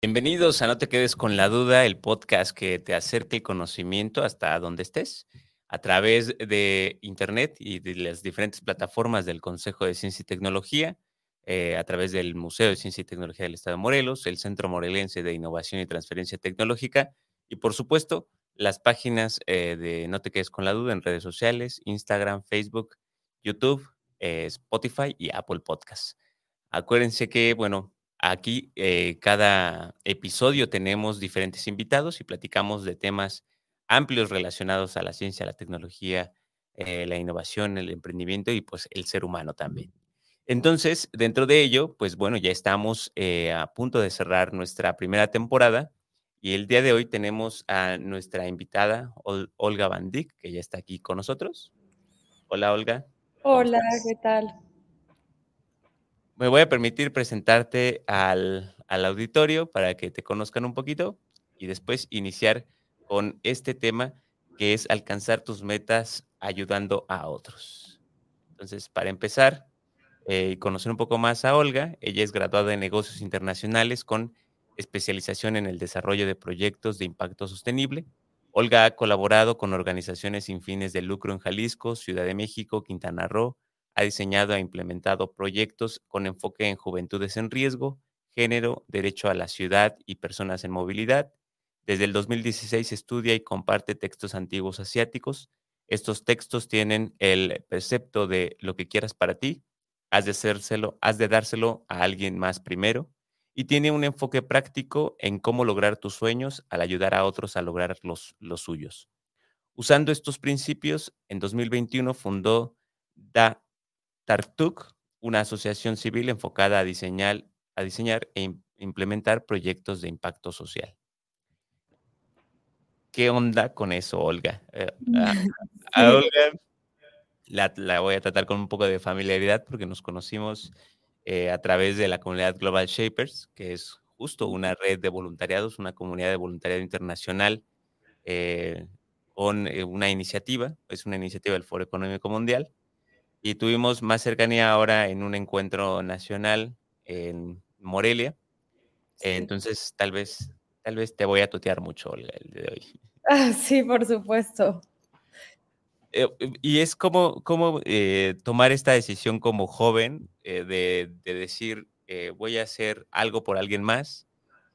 Bienvenidos a No te quedes con la duda, el podcast que te acerca el conocimiento hasta donde estés, a través de Internet y de las diferentes plataformas del Consejo de Ciencia y Tecnología, eh, a través del Museo de Ciencia y Tecnología del Estado de Morelos, el Centro Morelense de Innovación y Transferencia Tecnológica y, por supuesto, las páginas eh, de No te quedes con la duda en redes sociales, Instagram, Facebook, YouTube, eh, Spotify y Apple Podcasts. Acuérdense que, bueno, Aquí, eh, cada episodio tenemos diferentes invitados y platicamos de temas amplios relacionados a la ciencia, la tecnología, eh, la innovación, el emprendimiento y pues el ser humano también. Entonces, dentro de ello, pues bueno, ya estamos eh, a punto de cerrar nuestra primera temporada y el día de hoy tenemos a nuestra invitada, Ol- Olga Van Dyck, que ya está aquí con nosotros. Hola, Olga. ¿Cómo Hola? ¿qué tal? Me voy a permitir presentarte al, al auditorio para que te conozcan un poquito y después iniciar con este tema que es alcanzar tus metas ayudando a otros. Entonces, para empezar eh, y conocer un poco más a Olga, ella es graduada en negocios internacionales con especialización en el desarrollo de proyectos de impacto sostenible. Olga ha colaborado con organizaciones sin fines de lucro en Jalisco, Ciudad de México, Quintana Roo, ha diseñado e implementado proyectos con enfoque en juventudes en riesgo, género, derecho a la ciudad y personas en movilidad. Desde el 2016 estudia y comparte textos antiguos asiáticos. Estos textos tienen el precepto de lo que quieras para ti, has de hacérselo, has de dárselo a alguien más primero y tiene un enfoque práctico en cómo lograr tus sueños al ayudar a otros a lograr los, los suyos. Usando estos principios, en 2021 fundó Da Tartuk, una asociación civil enfocada a diseñar, a diseñar e im- implementar proyectos de impacto social. ¿Qué onda con eso, Olga? Eh, a. Olga la, la voy a tratar con un poco de familiaridad porque nos conocimos eh, a través de la comunidad Global Shapers, que es justo una red de voluntariados, una comunidad de voluntariado internacional eh, con una iniciativa, es una iniciativa del Foro Económico Mundial, y tuvimos más cercanía ahora en un encuentro nacional en Morelia. Sí. Entonces, tal vez, tal vez te voy a tutear mucho, Olga, el día de hoy. Ah, sí, por supuesto. Eh, eh, y es como, como eh, tomar esta decisión como joven eh, de, de decir, eh, voy a hacer algo por alguien más,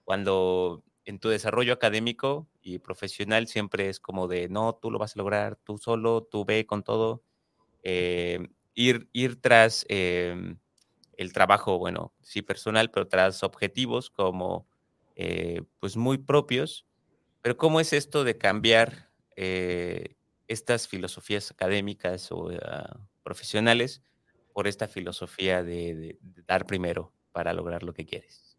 cuando en tu desarrollo académico y profesional siempre es como de, no, tú lo vas a lograr tú solo, tú ve con todo, eh, ir, ir tras em, el trabajo, bueno, sí personal, pero tras objetivos como, eh, pues muy propios, pero ¿cómo es esto de cambiar eh, estas filosofías académicas o ah, profesionales por esta filosofía de, de- dar primero para lograr lo que quieres?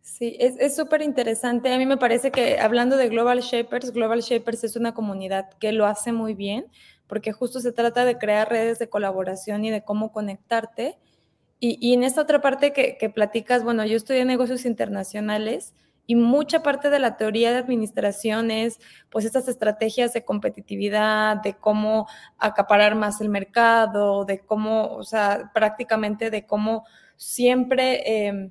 Sí, es súper interesante. A mí me parece que hablando de Global Shapers, Global Shapers es una comunidad que lo hace muy bien, porque justo se trata de crear redes de colaboración y de cómo conectarte. Y, y en esta otra parte que, que platicas, bueno, yo estudié negocios internacionales y mucha parte de la teoría de administración es pues estas estrategias de competitividad, de cómo acaparar más el mercado, de cómo, o sea, prácticamente de cómo siempre... eh,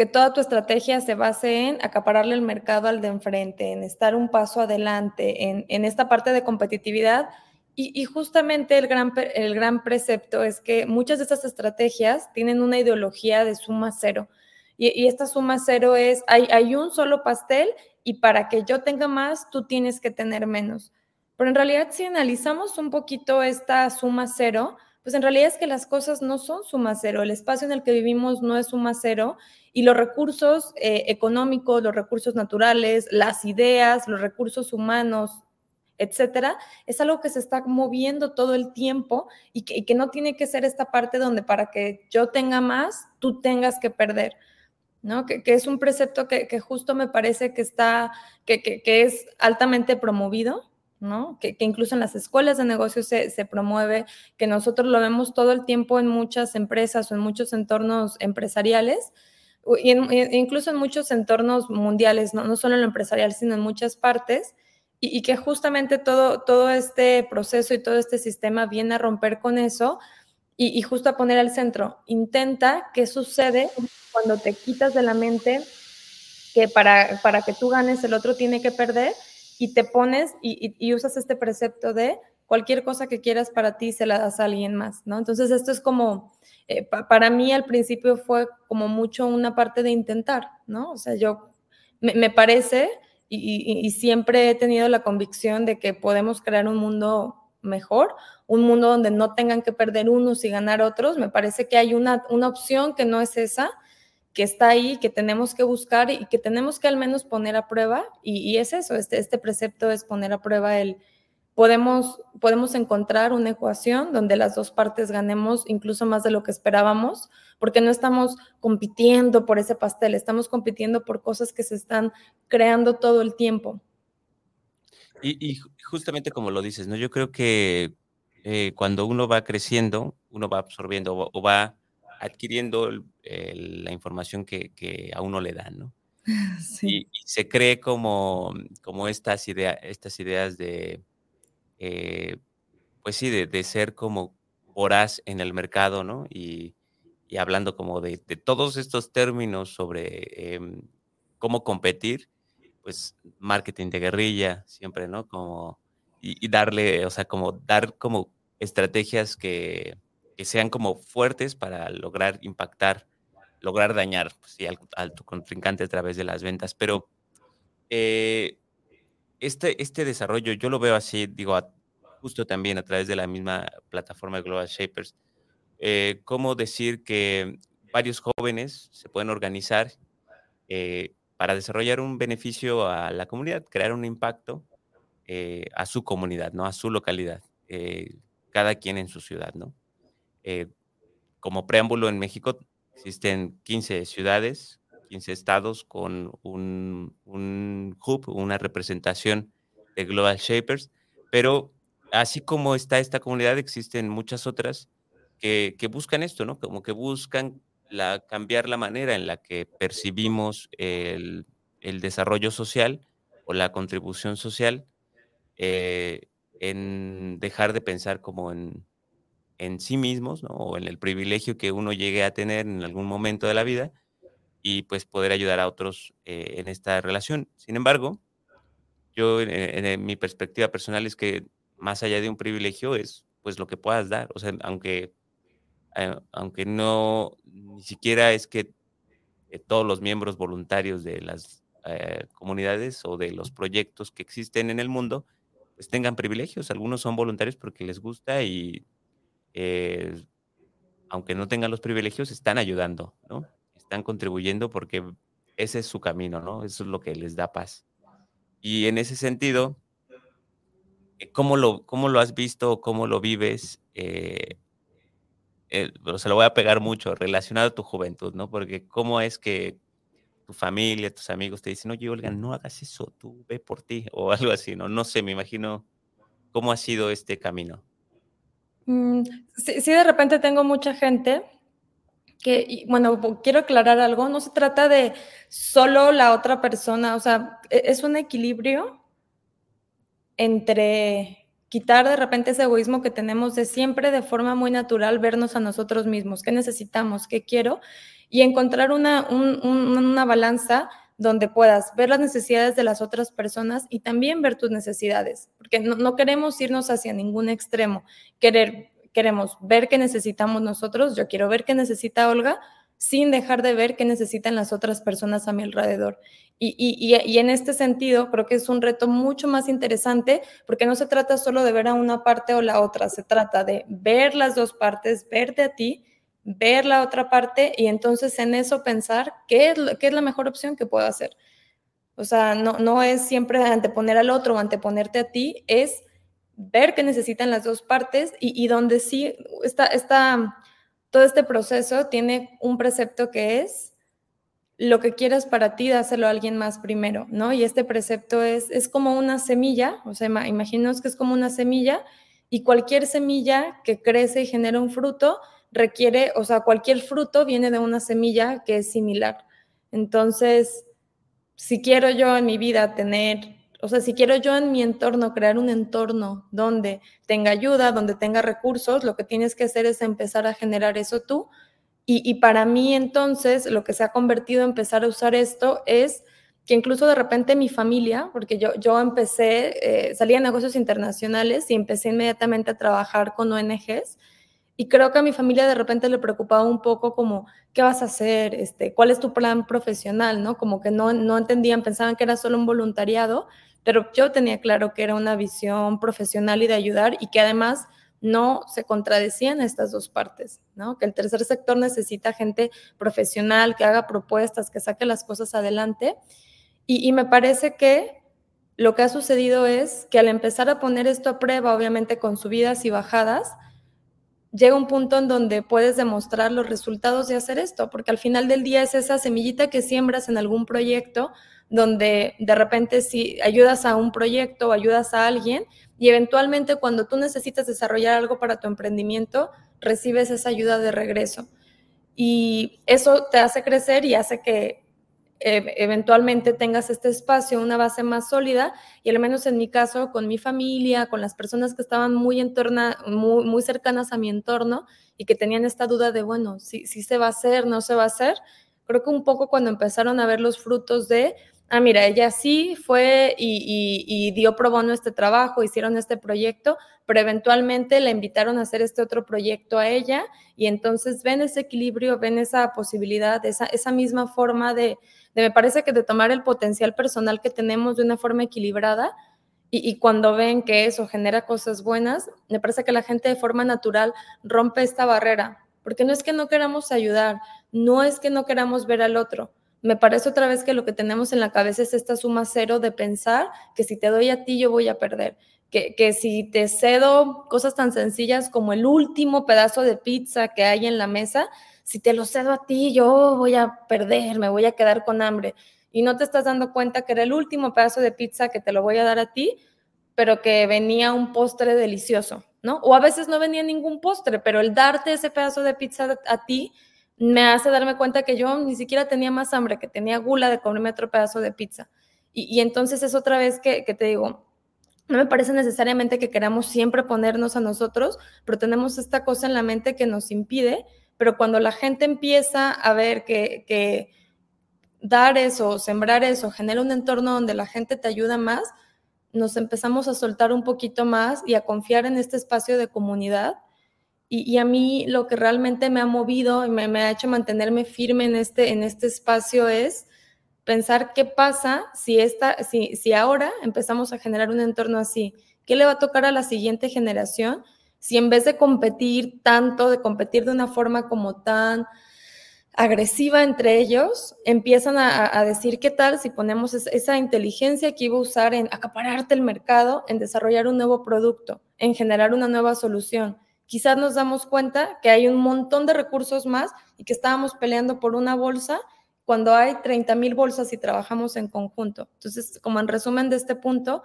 que toda tu estrategia se base en acapararle el mercado al de enfrente, en estar un paso adelante, en, en esta parte de competitividad. Y, justamente el gran, el gran precepto es que muchas de estas estrategias tienen una ideología de suma cero. Y, y esta suma cero es, hay, hay un solo pastel y para que yo tenga más, tú tienes que tener menos. Pero en realidad, si analizamos un poquito esta suma cero, pues en realidad es que las cosas no son suma cero. El espacio en el que vivimos no es suma cero y los recursos eh, económicos, los recursos naturales, las ideas, los recursos humanos, etcétera, es algo que se está moviendo todo el tiempo y que, que no tiene que ser esta parte donde para que yo tenga más, tú tengas que perder. ¿no? Que, es un precepto que, justo me parece que está, que, que es altamente promovido, ¿no? Que, incluso en las escuelas de negocios se, se, promueve, que nosotros lo vemos todo el tiempo en muchas empresas o en muchos entornos empresariales, y incluso en muchos entornos mundiales, ¿no? no solo en lo empresarial, sino en muchas partes, y, que justamente todo, todo este proceso y todo este sistema viene a romper con eso y, y justo a poner al centro. Intenta qué sucede cuando te quitas de la mente que para, para que tú ganes el otro tiene que perder y te pones y, usas este precepto de cualquier cosa que quieras para ti se la das a alguien más, ¿no? Entonces esto es como, eh, para mí al principio fue como mucho una parte de intentar, ¿no? O sea, yo me, parece y, y, siempre he tenido la convicción de que podemos crear un mundo mejor, un mundo donde no tengan que perder unos y ganar otros. Me parece que hay una, una opción que no es esa que está ahí, que tenemos que buscar y que tenemos que al menos poner a prueba. Y, es eso, este, este precepto es poner a prueba el, podemos, podemos encontrar una ecuación donde las dos partes ganemos incluso más de lo que esperábamos, porque no estamos compitiendo por ese pastel, estamos compitiendo por cosas que se están creando todo el tiempo. Y, justamente como lo dices, ¿no? Yo creo que eh, cuando uno va creciendo, uno va absorbiendo o va adquiriendo la información que, a uno le dan, ¿no? Y, se cree como, como estas, estas ideas de, eh, pues sí, de, ser como horas en el mercado, ¿no? Y, hablando como de, todos estos términos sobre em, cómo competir, pues marketing de guerrilla, siempre, ¿no? Como, y, y darle, o sea, como dar como estrategias que, que sean como fuertes para lograr impactar, lograr dañar pues, al, contrincante a través de las ventas. Pero eh, este, este desarrollo, yo lo veo así, digo, justo también a través de la misma plataforma de Global Shapers, eh, cómo decir que varios jóvenes se pueden organizar eh, para desarrollar un beneficio a la comunidad, crear un impacto a su comunidad, ¿no? A su localidad, cada quien en su ciudad, ¿no? Eh, como preámbulo, en México existen 15 ciudades, 15 estados con un, hub, una representación de Global Shapers, pero así como está esta comunidad, existen muchas otras que, buscan esto, ¿no? Como que buscan la, cambiar la manera en la que percibimos el, desarrollo social o la contribución social, eh, en dejar de pensar como en, en sí mismos, ¿no? O en el privilegio que uno llegue a tener en algún momento de la vida y pues poder ayudar a otros eh, en esta relación. Sin embargo, yo en, mi perspectiva personal es que más allá de un privilegio es pues lo que puedas dar. O sea, aunque, eh, aunque no, ni siquiera es que eh, todos los miembros voluntarios de las comunidades o de los proyectos que existen en el mundo, pues tengan privilegios. Algunos son voluntarios porque les gusta y eh, aunque no tengan los privilegios, están ayudando, ¿no? Están contribuyendo porque ese es su camino, ¿no? Eso es lo que les da paz. Y en ese sentido, eh, ¿cómo lo, cómo lo has visto, cómo lo vives? Eh, se lo voy a pegar mucho relacionado a tu juventud, ¿no? Porque cómo es que tu familia, tus amigos te dicen, oye, Olga, no hagas eso, tú ve por ti, o algo así, ¿no? No sé, me imagino cómo ha sido este camino. Mm, sí, de repente tengo mucha gente que, bueno, quiero aclarar algo, no se trata de solo la otra persona, o sea, e, es un equilibrio entre quitar de repente ese egoísmo que tenemos de siempre de forma muy natural vernos a nosotros mismos, qué necesitamos, qué quiero, y encontrar una, una balanza donde puedas ver las necesidades de las otras personas y también ver tus necesidades, porque no, queremos irnos hacia ningún extremo, querer, queremos ver qué necesitamos nosotros, yo quiero ver qué necesita Olga, sin dejar de ver qué necesitan las otras personas a mi alrededor. Y, y, y, en este sentido, creo que es un reto mucho más interesante porque no se trata solo de ver a una parte o la otra, se trata de ver las dos partes, verte a ti ver la otra parte y entonces en eso pensar qué es, qué es la mejor opción que puedo hacer. O sea, no, no es siempre anteponer al otro o anteponerte a ti, es ver qué necesitan las dos partes y, donde sí está, está, todo este proceso tiene un precepto que es lo que quieras para ti, dáselo a alguien más primero, ¿no? Y este precepto es, es como una semilla, o sea, imaginaos que es como una semilla y cualquier semilla que crece y genera un fruto requiere, o sea, cualquier fruto viene de una semilla que es similar. Entonces, si quiero yo en mi vida tener, o sea, si quiero yo en mi entorno crear un entorno donde tenga ayuda, donde tenga recursos, lo que tienes que hacer es empezar a generar eso tú y, para mí entonces lo que se ha convertido en empezar a usar esto es que incluso de repente mi familia, porque yo, yo empecé, eh, salí a negocios internacionales y empecé inmediatamente a trabajar con ONGs. Y creo que a mi familia de repente le preocupaba un poco como, ¿qué vas a hacer? Este, ¿Cuál es tu plan profesional? ¿no? Como que no, no entendían, pensaban que era solo un voluntariado, pero yo tenía claro que era una visión profesional y de ayudar y que además no se contradecían estas dos partes, ¿no? Que el tercer sector necesita gente profesional, que haga propuestas, que saque las cosas adelante. Y, me parece que lo que ha sucedido es que al empezar a poner esto a prueba, obviamente con subidas y bajadas, llega un punto en donde puedes demostrar los resultados de hacer esto, porque al final del día es esa semillita que siembras en algún proyecto donde de repente si ayudas a un proyecto o ayudas a alguien y eventualmente cuando tú necesitas desarrollar algo para tu emprendimiento, recibes esa ayuda de regreso. Y eso te hace crecer y hace que eventualmente tengas este espacio, una base más sólida, y al menos en mi caso, con mi familia, con las personas que estaban muy, en muy, muy cercanas a mi entorno y que tenían esta duda de, bueno, si, si se va a hacer, no se va a hacer, creo que un poco cuando empezaron a ver los frutos de, ah, mira, ella sí fue y, dio pro bono este trabajo, hicieron este proyecto, pero eventualmente la invitaron a hacer este otro proyecto a ella y entonces ven ese equilibrio, ven esa posibilidad, esa, esa misma forma de, me parece que de tomar el potencial personal que tenemos de una forma equilibrada. Y, y, cuando ven que eso genera cosas buenas, me parece que la gente de forma natural rompe esta barrera, porque no es que no queramos ayudar, no es que no queramos ver al otro, me parece otra vez que lo que tenemos en la cabeza es esta suma cero de pensar que si te doy a ti yo voy a perder, que, que, si te cedo cosas tan sencillas como el último pedazo de pizza que hay en la mesa, si te lo cedo a ti yo voy a perder, me voy a quedar con hambre. Y no te estás dando cuenta que era el último pedazo de pizza que te lo voy a dar a ti, pero que venía un postre delicioso, ¿no? O a veces no venía ningún postre, pero el darte ese pedazo de pizza a ti me hace darme cuenta que yo ni siquiera tenía más hambre, que tenía gula de comerme otro pedazo de pizza. Y, entonces es otra vez que, te digo, no me parece necesariamente que queramos siempre ponernos a nosotros, pero tenemos esta cosa en la mente que nos impide, pero cuando la gente empieza a ver que, que dar eso, sembrar eso, genera un entorno donde la gente te ayuda más, nos empezamos a soltar un poquito más y a confiar en este espacio de comunidad y, a mí lo que realmente me ha movido y me, ha hecho mantenerme firme en este, en este espacio es pensar qué pasa si, esta, si, si ahora empezamos a generar un entorno así. ¿Qué le va a tocar a la siguiente generación si en vez de competir tanto, de competir de una forma como tan agresiva entre ellos, empiezan a, decir qué tal si ponemos esa inteligencia que iba a usar en acapararte el mercado, en desarrollar un nuevo producto, en generar una nueva solución quizás nos damos cuenta que hay un montón de recursos más y que estábamos peleando por una bolsa cuando hay 30 mil bolsas y trabajamos en conjunto. Entonces, como en resumen de este punto,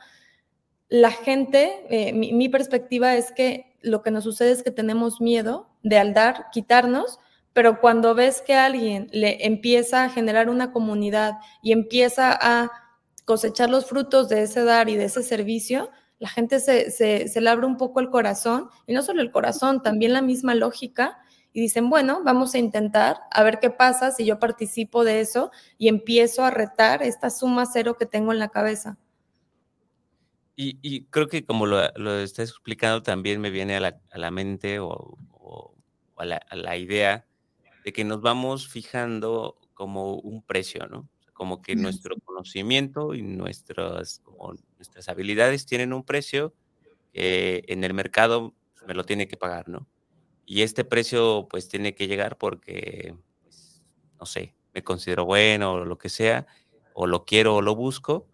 la gente, eh, mi, perspectiva es que lo que nos sucede es que tenemos miedo de al dar, quitarnos, pero cuando ves que alguien le empieza a generar una comunidad y empieza a cosechar los frutos de ese dar y de ese servicio, la gente se, se, le abre un poco el corazón, y no solo el corazón, también la misma lógica, y dicen, bueno, vamos a intentar a ver qué pasa si yo participo de eso y empiezo a retar esta suma cero que tengo en la cabeza. Y, creo que como lo, lo, estás explicando, también me viene a la, a la mente o, a, la, a, la, idea de que nos vamos fijando como un precio, ¿no? como que nuestro conocimiento y nuestras, nuestras habilidades tienen un precio en el mercado me lo tiene que pagar, ¿no? Y este precio pues tiene que llegar porque, pues, no sé, me considero bueno o lo que sea, o lo quiero o lo busco,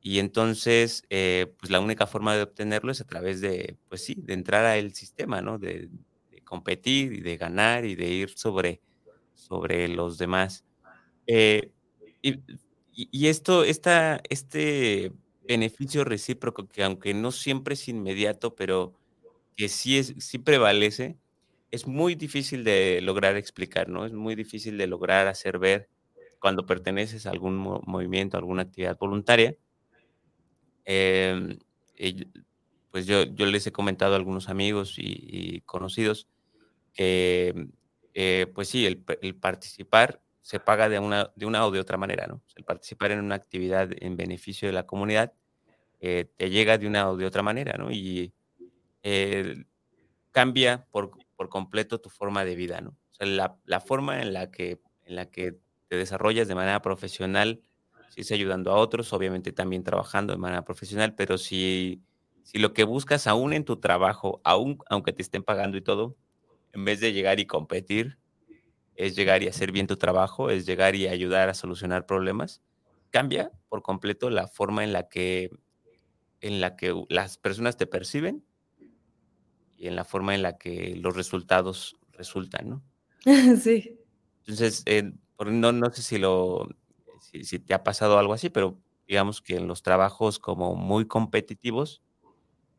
y entonces eh, pues la única forma de obtenerlo es a través de, pues sí, de entrar al sistema, ¿no? De, competir y de ganar y de ir sobre, sobre los demás. Eh, y, esto, esta, este beneficio recíproco, que aunque no siempre es inmediato, pero que sí, es, sí prevalece, es muy difícil de lograr explicar, ¿no? Es muy difícil de lograr hacer ver cuando perteneces a algún movimiento, a alguna actividad voluntaria. Em, pues yo, yo les he comentado a algunos amigos y, conocidos que, eh, pues sí, el, participar se paga de una, de una o de otra manera, ¿no? El participar en una actividad en beneficio de la comunidad eh, te llega de una o de otra manera, ¿no? Y eh, cambia por, por, completo tu forma de vida, ¿no? O sea, la, la, forma en la, que, en la que te desarrollas de manera profesional, si es ayudando a otros, obviamente también trabajando de manera profesional, pero si si lo que buscas aún en tu trabajo, aún aunque te estén pagando y todo, en vez de llegar y competir, es llegar y hacer bien tu trabajo, es llegar y ayudar a solucionar problemas, cambia por completo la forma en la que, en la que las personas te perciben y en la forma en la que los resultados resultan, ¿no? Sí. Entonces, eh, no, no sé si, lo, si te ha pasado algo así, pero digamos que en los trabajos como muy competitivos,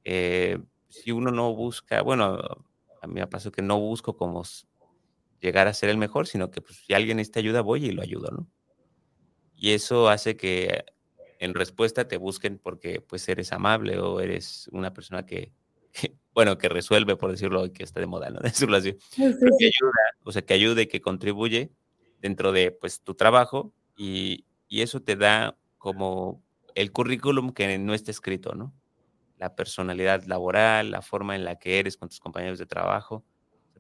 eh, si uno no busca, bueno, a mí me pasado que no busco como llegar a ser el mejor, sino que pues, si alguien necesita ayuda, voy y lo ayudo, ¿no? Y eso hace que en respuesta te busquen porque pues eres amable o eres una persona que, bueno, que resuelve, por decirlo, que está de moda, ¿no? Decirlo así. Que ayuda, o sea, que ayude, que contribuye dentro de pues tu trabajo y, y eso te da como el currículum que no está escrito, ¿no? la personalidad laboral, la forma en la que eres con tus compañeros de trabajo,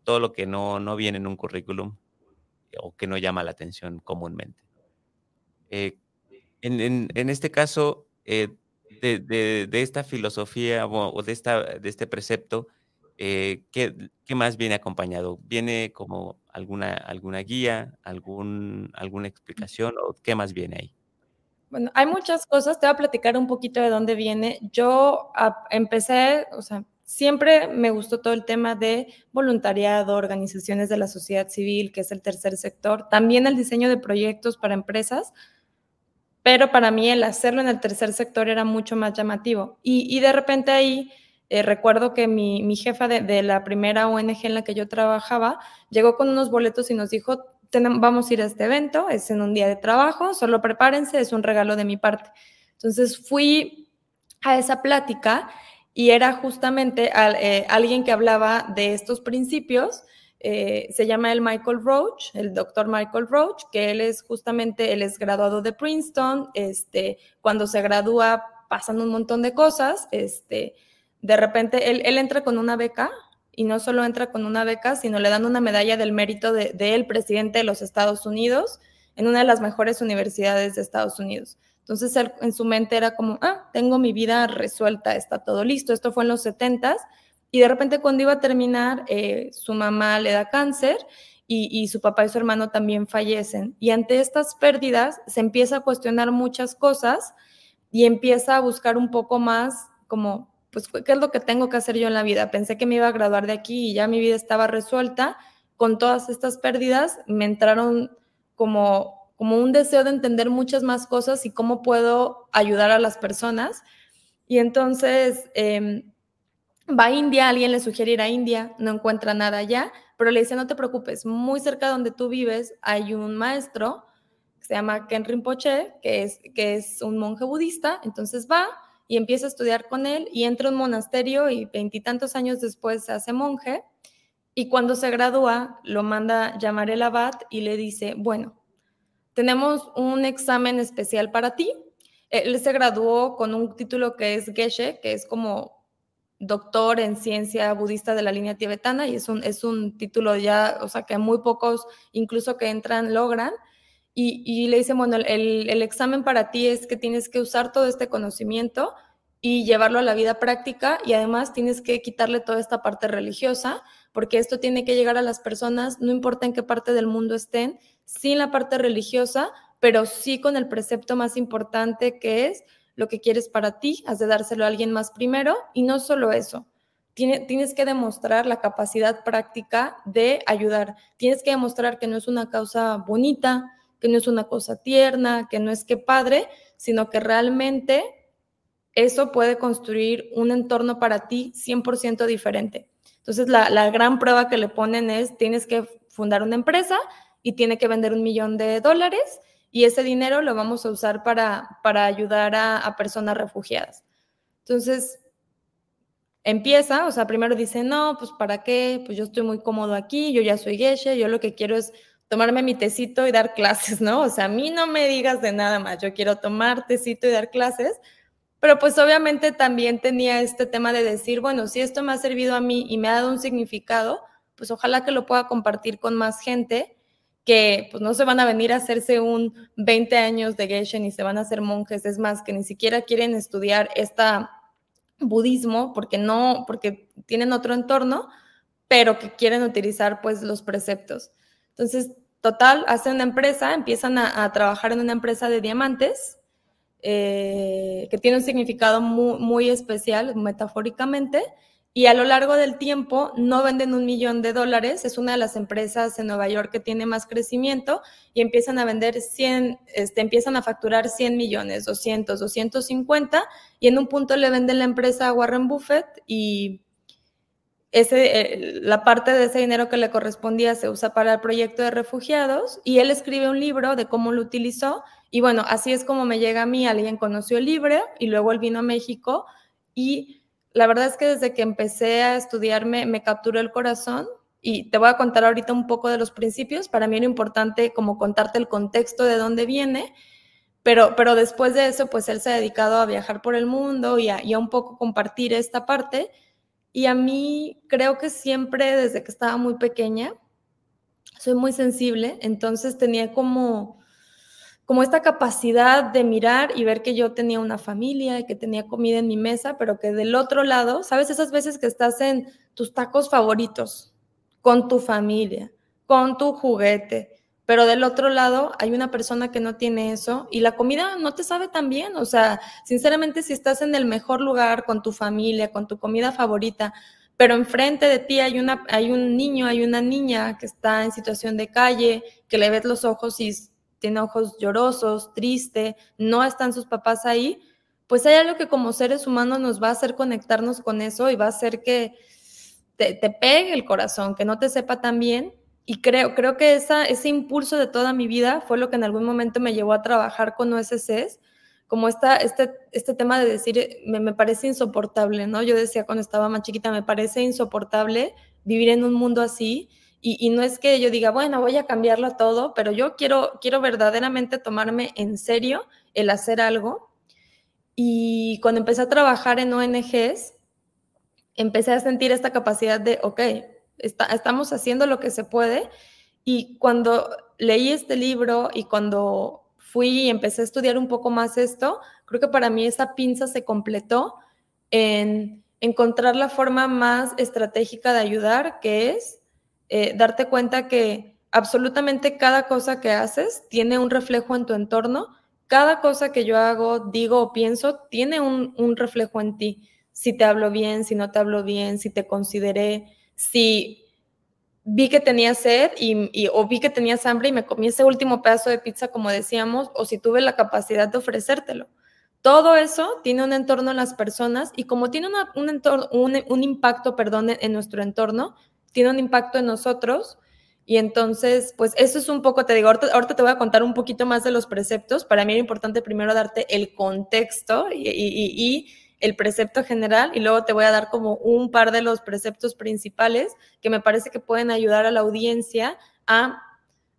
todo lo que no, no viene en un currículum o que no llama la atención comúnmente. Eh, en, en, este caso, eh, de, de, esta filosofía o de, esta, de este precepto, eh, ¿qué, ¿qué, más viene acompañado? ¿Viene como alguna, alguna guía, algún, alguna explicación o qué más viene ahí? Bueno, hay muchas cosas, te voy a platicar un poquito de dónde viene. Yo empecé, o sea, siempre me gustó todo el tema de voluntariado, organizaciones de la sociedad civil, que es el tercer sector, también el diseño de proyectos para empresas, pero para mí el hacerlo en el tercer sector era mucho más llamativo. Y, de repente ahí eh, recuerdo que mi, jefa de, de, la primera ONG en la que yo trabajaba llegó con unos boletos y nos dijo, vamos a ir a este evento, es en un día de trabajo, solo prepárense, es un regalo de mi parte. Entonces fui a esa plática y era justamente eh, alguien que hablaba de estos principios. Eh, se llama el Michael Roach, el doctor Michael Roach, que él es justamente, él es graduado de Princeton, este, cuando se gradúa pasan un montón de cosas, este, de repente él, entra con una beca y no solo entra con una beca, sino le dan una medalla del mérito del de, presidente de los Estados Unidos en una de las mejores universidades de Estados Unidos. Entonces él, en su mente era como, ah, tengo mi vida resuelta, está todo listo. Esto fue en los 70 y de repente cuando iba a terminar, eh, su mamá le da cáncer y, y, su papá y su hermano también fallecen. Y ante estas pérdidas se empieza a cuestionar muchas cosas y empieza a buscar un poco más como pues, ¿qué es lo que tengo que hacer yo en la vida? Pensé que me iba a graduar de aquí y ya mi vida estaba resuelta. Con todas estas pérdidas me entraron como, como un deseo de entender muchas más cosas y cómo puedo ayudar a las personas. Y entonces em, va a India, alguien le sugiere ir a India, no encuentra nada allá, pero le dice, no te preocupes, muy cerca de donde tú vives hay un maestro que se llama Ken Rinpoche, que es, que es un monje budista, entonces va, y empieza a estudiar con él y entra a un monasterio y veintitantos años después se hace monje y cuando se gradúa lo manda llamar el abad y le dice, bueno, tenemos un examen especial para ti. Él se graduó con un título que es Geshe, que es como doctor en ciencia budista de la línea tibetana y es un, es un título ya, o sea, que muy pocos, incluso que entran, logran. Y, le dicen, bueno, el, examen para ti es que tienes que usar todo este conocimiento y llevarlo a la vida práctica y además tienes que quitarle toda esta parte religiosa, porque esto tiene que llegar a las personas, no importa en qué parte del mundo estén, sin la parte religiosa, pero sí con el precepto más importante que es lo que quieres para ti, has de dárselo a alguien más primero y no solo eso. tienes que demostrar la capacidad práctica de ayudar. Tienes que demostrar que no es una causa bonita, que no es una cosa tierna, que no es que padre, sino que realmente eso puede construir un entorno para ti 100% diferente. Entonces, la, la, gran prueba que le ponen es, tienes que fundar una empresa y tiene que vender un millón de dólares y ese dinero lo vamos a usar para, para ayudar a, personas refugiadas. Entonces, empieza, o sea, primero dice, no, pues para qué, pues yo estoy muy cómodo aquí, yo ya soy geshe, yo lo que quiero es tomarme mi tecito y dar clases, ¿no? O sea, a mí no me digas de nada más, yo quiero tomar tecito y dar clases, pero pues obviamente también tenía este tema de decir, bueno, si esto me ha servido a mí y me ha dado un significado, pues ojalá que lo pueda compartir con más gente que pues no se van a venir a hacerse un 20 años de geisha ni se van a hacer monjes, es más, que ni siquiera quieren estudiar esta budismo porque no, porque tienen otro entorno, pero que quieren utilizar pues los preceptos. Entonces, total, hacen una empresa, empiezan a, trabajar en una empresa de diamantes, eh, que tiene un significado muy, especial, metafóricamente, y a lo largo del tiempo no venden un millón de dólares, es una de las empresas en Nueva York que tiene más crecimiento y empiezan a vender 100, este, empiezan a facturar 100 millones, 200, 250 y en un punto le venden la empresa a Warren Buffett y ese, eh, la parte de ese dinero que le correspondía se usa para el proyecto de refugiados y él escribe un libro de cómo lo utilizó y bueno, así es como me llega a mí, alguien conoció el libro y luego él vino a México y la verdad es que desde que empecé a estudiarme me capturó el corazón y te voy a contar ahorita un poco de los principios. Para mí era importante como contarte el contexto de dónde viene, pero, pero después de eso, pues él se ha dedicado a viajar por el mundo y a, y a un poco compartir esta parte. Y a mí creo que siempre, desde que estaba muy pequeña, soy muy sensible, entonces tenía como como esta capacidad de mirar y ver que yo tenía una familia y que tenía comida en mi mesa, pero que del otro lado, ¿sabes? Esas veces que estás en tus tacos favoritos, con tu familia, con tu juguete, pero del otro lado hay una persona que no tiene eso y la comida no te sabe tan bien. O sea, sinceramente, si estás en el mejor lugar con tu familia, con tu comida favorita, pero enfrente de ti hay, una, hay un niño, hay una niña que está en situación de calle, que le ves los ojos y tiene ojos llorosos, triste, no están sus papás ahí, pues hay algo que como seres humanos nos va a hacer conectarnos con eso y va a hacer que te, pegue el corazón, que no te sepa tan bien. Y creo, creo que esa, ese impulso de toda mi vida fue lo que en algún momento me llevó a trabajar con OSCs, como esta, este, este tema de decir, me, me parece insoportable, ¿no? Yo decía cuando estaba más chiquita, me parece insoportable vivir en un mundo así y, no es que yo diga, bueno, voy a cambiarlo todo, pero yo quiero, quiero verdaderamente tomarme en serio el hacer algo. Y cuando empecé a trabajar en ONGs, empecé a sentir esta capacidad de, ok, estamos haciendo lo que se puede. Y cuando leí este libro y cuando fui y empecé a estudiar un poco más esto, creo que para mí esa pinza se completó en encontrar la forma más estratégica de ayudar, que es eh, darte cuenta que absolutamente cada cosa que haces tiene un reflejo en tu entorno, cada cosa que yo hago, digo o pienso tiene un, reflejo en ti. Si te hablo bien, si no te hablo bien, si te consideré, si vi que tenías sed y, o vi que tenías hambre y me comí ese último pedazo de pizza, como decíamos, o si tuve la capacidad de ofrecértelo. Todo eso tiene un entorno en las personas y como tiene un, entorno, un, impacto, perdón, en nuestro entorno, tiene un impacto en nosotros. Y entonces, pues eso es un poco, te digo, ahorita, te voy a contar un poquito más de los preceptos. Para mí era importante primero darte el contexto y, el precepto general y luego te voy a dar como un par de los preceptos principales que me parece que pueden ayudar a la audiencia a,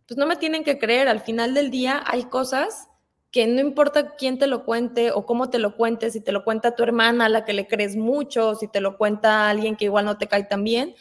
pues no me tienen que creer, al final del día hay cosas que no importa quién te lo cuente o cómo te lo cuente, si te lo cuenta tu hermana a la que le crees mucho, si te lo cuenta alguien que igual no te cae tan bien,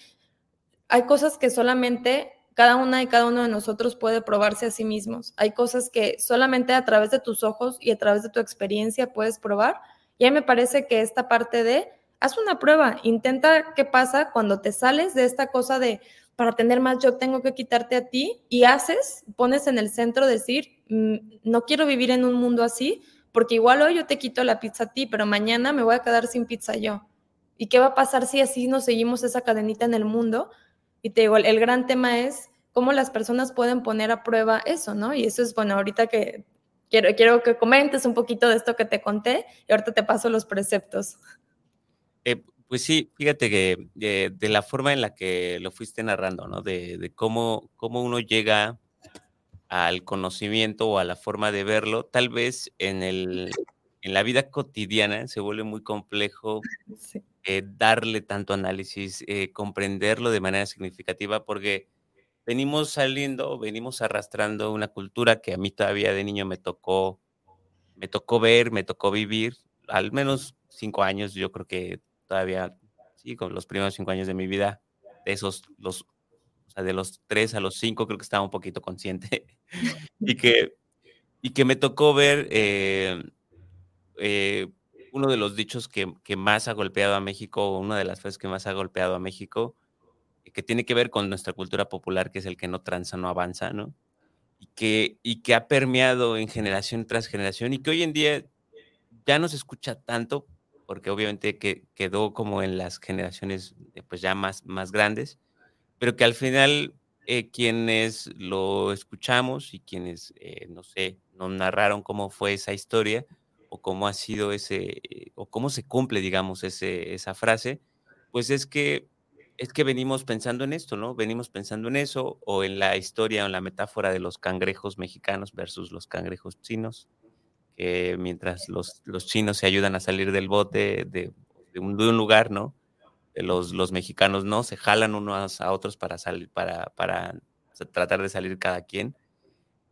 hay cosas que solamente cada una y cada uno de nosotros puede probarse a sí mismos. Hay cosas que solamente a través de tus ojos y a través de tu experiencia puedes probar. Y a mí me parece que esta parte de, haz una prueba, intenta qué pasa cuando te sales de esta cosa de, para tener más yo tengo que quitarte a ti y haces, pones en el centro decir, mm, no quiero vivir en un mundo así, porque igual hoy yo te quito la pizza a ti, pero mañana me voy a quedar sin pizza yo. ¿Y qué va a pasar si así nos seguimos esa cadenita en el mundo? Y te digo, el, gran tema es cómo las personas pueden poner a prueba eso, ¿no? Y eso es, bueno, ahorita que quiero, quiero que comentes un poquito de esto que te conté y ahorita te paso los preceptos. Eh, pues sí, fíjate que eh, de la forma en la que lo fuiste narrando, ¿no? De, cómo, cómo uno llega al conocimiento o a la forma de verlo, tal vez en, el, en la vida cotidiana se vuelve muy complejo eh, darle tanto análisis, comprenderlo de manera significativa, porque venimos saliendo, venimos arrastrando una cultura que a mí todavía de niño me tocó, me tocó ver, me tocó vivir, al menos cinco años, yo creo que todavía, sí, con los primeros cinco años de mi vida, de esos, los, o sea, de los tres a los cinco, creo que estaba un poquito consciente y, que, y que me tocó ver eh, eh, uno de los dichos que, que, más ha golpeado a México, una de las frases que más ha golpeado a México, que tiene que ver con nuestra cultura popular, que es el que no tranza, no avanza, ¿no? Y que, y que ha permeado en generación tras generación y que hoy en día ya no se escucha tanto, porque obviamente que, quedó como en las generaciones pues ya más, más grandes, pero que al final eh, quienes lo escuchamos y quienes, eh, no sé, nos narraron cómo fue esa historia o cómo ha sido ese, eh, o cómo se cumple, digamos, ese, esa frase, pues es que es que venimos pensando en esto, ¿no? Venimos pensando en eso o en la historia o en la metáfora de los cangrejos mexicanos versus los cangrejos chinos, que mientras los, los chinos se ayudan a salir del bote de, un, lugar, ¿no? Los, los mexicanos no, se jalan unos a otros para salir, para, para tratar de salir cada quien.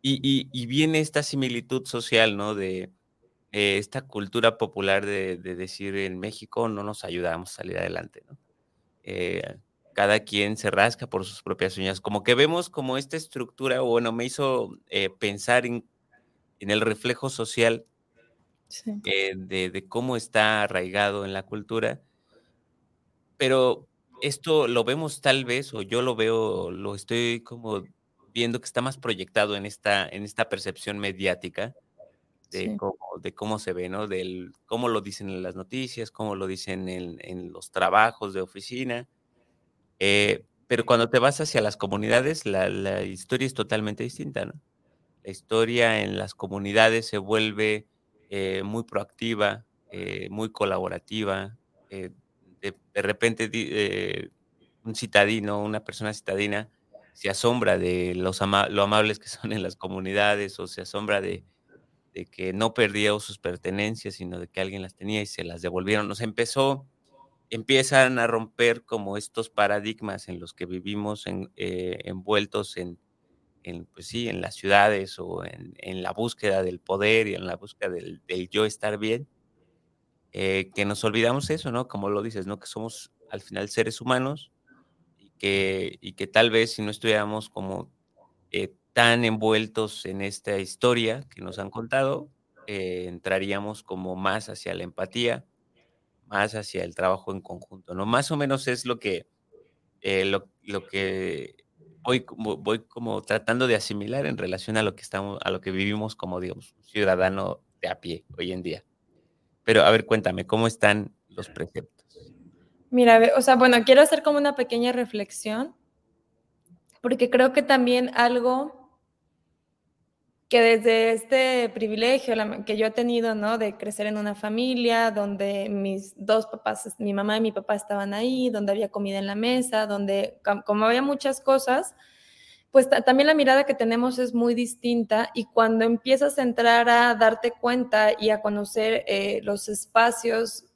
Y, viene esta similitud social, ¿no? De eh, esta cultura popular de, de decir en México no nos ayudamos a salir adelante, ¿no? Eh, cada quien se rasca por sus propias uñas. Como que vemos como esta estructura, bueno, me hizo eh, pensar en, el reflejo social eh, de, cómo está arraigado en la cultura, pero esto lo vemos tal vez, o yo lo veo, lo estoy como viendo que está más proyectado en esta, en esta percepción mediática, de, cómo, de cómo se ve, ¿no? Del cómo lo dicen en las noticias, cómo lo dicen en, los trabajos de oficina. Eh, pero cuando te vas hacia las comunidades, la, historia es totalmente distinta, ¿no? La historia en las comunidades se vuelve eh, muy proactiva, eh, muy colaborativa. De, repente un citadino, una persona citadina, se asombra de los lo amables que son en las comunidades o se asombra de, de que no perdía sus pertenencias, sino de que alguien las tenía y se las devolvieron. Nos empezó, empiezan a romper como estos paradigmas en los que vivimos eh, envueltos en, pues sí, en las ciudades o en, la búsqueda del poder y en la búsqueda del, yo estar bien, eh, que nos olvidamos eso, ¿no? Como lo dices, ¿no? Que somos al final seres humanos y que, y que tal vez si no estuviéramos como eh, tan envueltos en esta historia que nos han contado, eh, entraríamos como más hacia la empatía, más hacia el trabajo en conjunto, ¿no? Más o menos es lo que, eh, lo, que voy, voy como tratando de asimilar en relación a lo que estamos, a lo que vivimos como, digamos, ciudadano de a pie hoy en día. Pero a ver, cuéntame, ¿cómo están los preceptos? Mira, o sea, bueno, quiero hacer como una pequeña reflexión, porque creo que también algo que desde este privilegio que yo he tenido, ¿no? De crecer en una familia donde mis dos papás, mi mamá y mi papá estaban ahí, donde había comida en la mesa, donde como había muchas cosas, pues también la mirada que tenemos es muy distinta y cuando empiezas a entrar a darte cuenta y a conocer eh, los espacios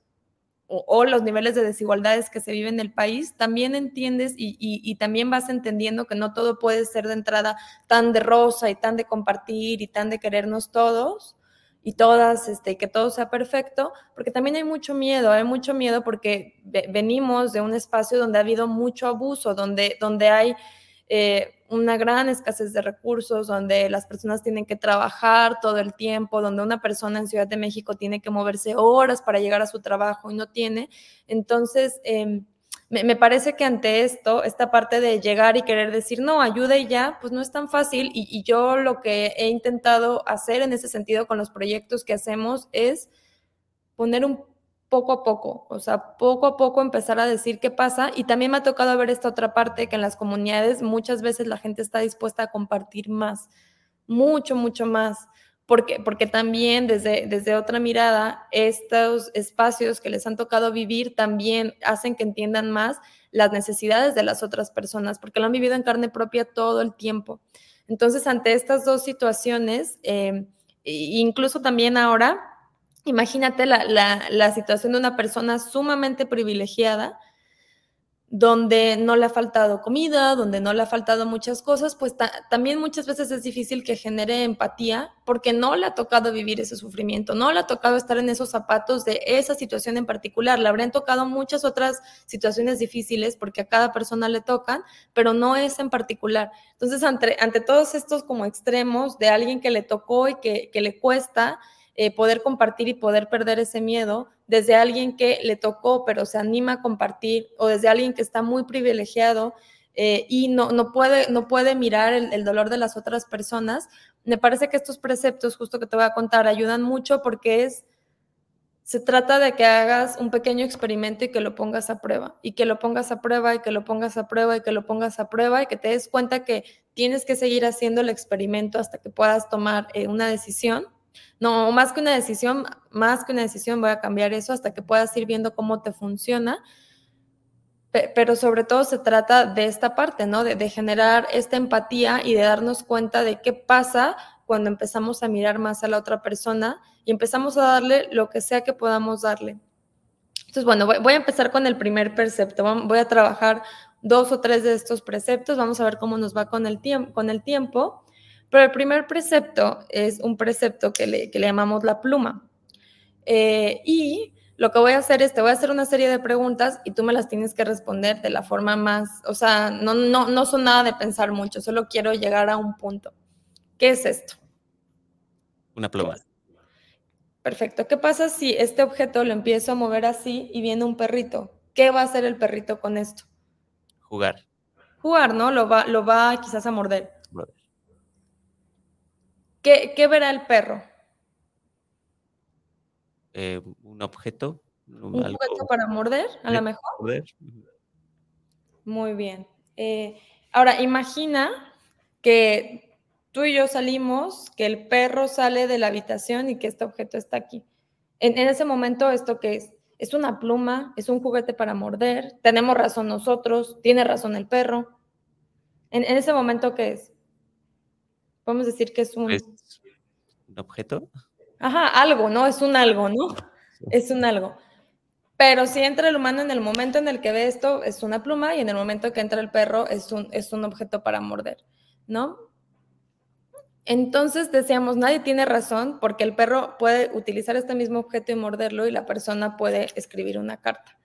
o, los niveles de desigualdades que se viven en el país, también entiendes y, también vas entendiendo que no todo puede ser de entrada tan de rosa y tan de compartir y tan de querernos todos y todas, este, que todo sea perfecto, porque también hay mucho miedo, hay mucho miedo porque venimos de un espacio donde ha habido mucho abuso, donde, donde hay eh, una gran escasez de recursos, donde las personas tienen que trabajar todo el tiempo, donde una persona en Ciudad de México tiene que moverse horas para llegar a su trabajo y no tiene. Entonces, em, me, parece que ante esto, esta parte de llegar y querer decir, no, ayuda y ya, pues no es tan fácil. Y, y yo lo que he intentado hacer en ese sentido con los proyectos que hacemos es poner un poco a poco, o sea, poco a poco empezar a decir qué pasa. Y también me ha tocado ver esta otra parte, que en las comunidades muchas veces la gente está dispuesta a compartir más, mucho, mucho más. Porque, porque también desde, desde otra mirada, estos espacios que les han tocado vivir también hacen que entiendan más las necesidades de las otras personas, porque lo han vivido en carne propia todo el tiempo. Entonces, ante estas dos situaciones, eh, incluso también ahora, imagínate la, la, situación de una persona sumamente privilegiada donde no le ha faltado comida, donde no le ha faltado muchas cosas, pues también muchas veces es difícil que genere empatía porque no le ha tocado vivir ese sufrimiento, no le ha tocado estar en esos zapatos de esa situación en particular, le habrían tocado muchas otras situaciones difíciles porque a cada persona le tocan, pero no es en particular. Entonces, ante, ante todos estos como extremos de alguien que le tocó y que, que le cuesta, eh, poder compartir y poder perder ese miedo desde alguien que le tocó pero se anima a compartir o desde alguien que está muy privilegiado eh, y no, no, puede, no puede mirar el, dolor de las otras personas. Me parece que estos preceptos, justo que te voy a contar, ayudan mucho porque es, se trata de que hagas un pequeño experimento y que lo pongas a prueba, y que lo pongas a prueba, y que lo pongas a prueba, y que lo pongas a prueba, y que te des cuenta que tienes que seguir haciendo el experimento hasta que puedas tomar eh, una decisión no, más que una decisión, más que una decisión, voy a cambiar eso hasta que puedas ir viendo cómo te funciona. Pero sobre todo se trata de esta parte, ¿no? De, generar esta empatía y de darnos cuenta de qué pasa cuando empezamos a mirar más a la otra persona y empezamos a darle lo que sea que podamos darle. Entonces, bueno, voy, a empezar con el primer precepto. Voy a trabajar dos o tres de estos preceptos. Vamos a ver cómo nos va con el, con el tiempo. Pero el primer precepto es un precepto que le, llamamos la pluma. Eh, y lo que voy a hacer es, te voy a hacer una serie de preguntas y tú me las tienes que responder de la forma más, o sea, no, no, no son nada de pensar mucho, solo quiero llegar a un punto. ¿Qué es esto? Una pluma. Perfecto. ¿Qué pasa si este objeto lo empiezo a mover así y viene un perrito? ¿Qué va a hacer el perrito con esto? Jugar. Jugar, ¿no? Lo va, lo va quizás a morder. ¿Qué, verá el perro? Eh, un objeto. Un objeto para morder, a lo mejor. Muy bien. Eh, ahora, imagina que tú y yo salimos, que el perro sale de la habitación y que este objeto está aquí. En, ese momento, ¿esto qué es? Es una pluma, es un juguete para morder, tenemos razón nosotros, tiene razón el perro. En, en ese momento, ¿qué es? Podemos decir que es un... un objeto? Ajá, algo, ¿no? Es un algo, ¿no? Es un algo. Pero si entra el humano en el momento en el que ve esto, es una pluma, y en el momento que entra el perro, es un, es un objeto para morder, ¿no? Entonces decíamos, nadie tiene razón porque el perro puede utilizar este mismo objeto y morderlo y la persona puede escribir una carta,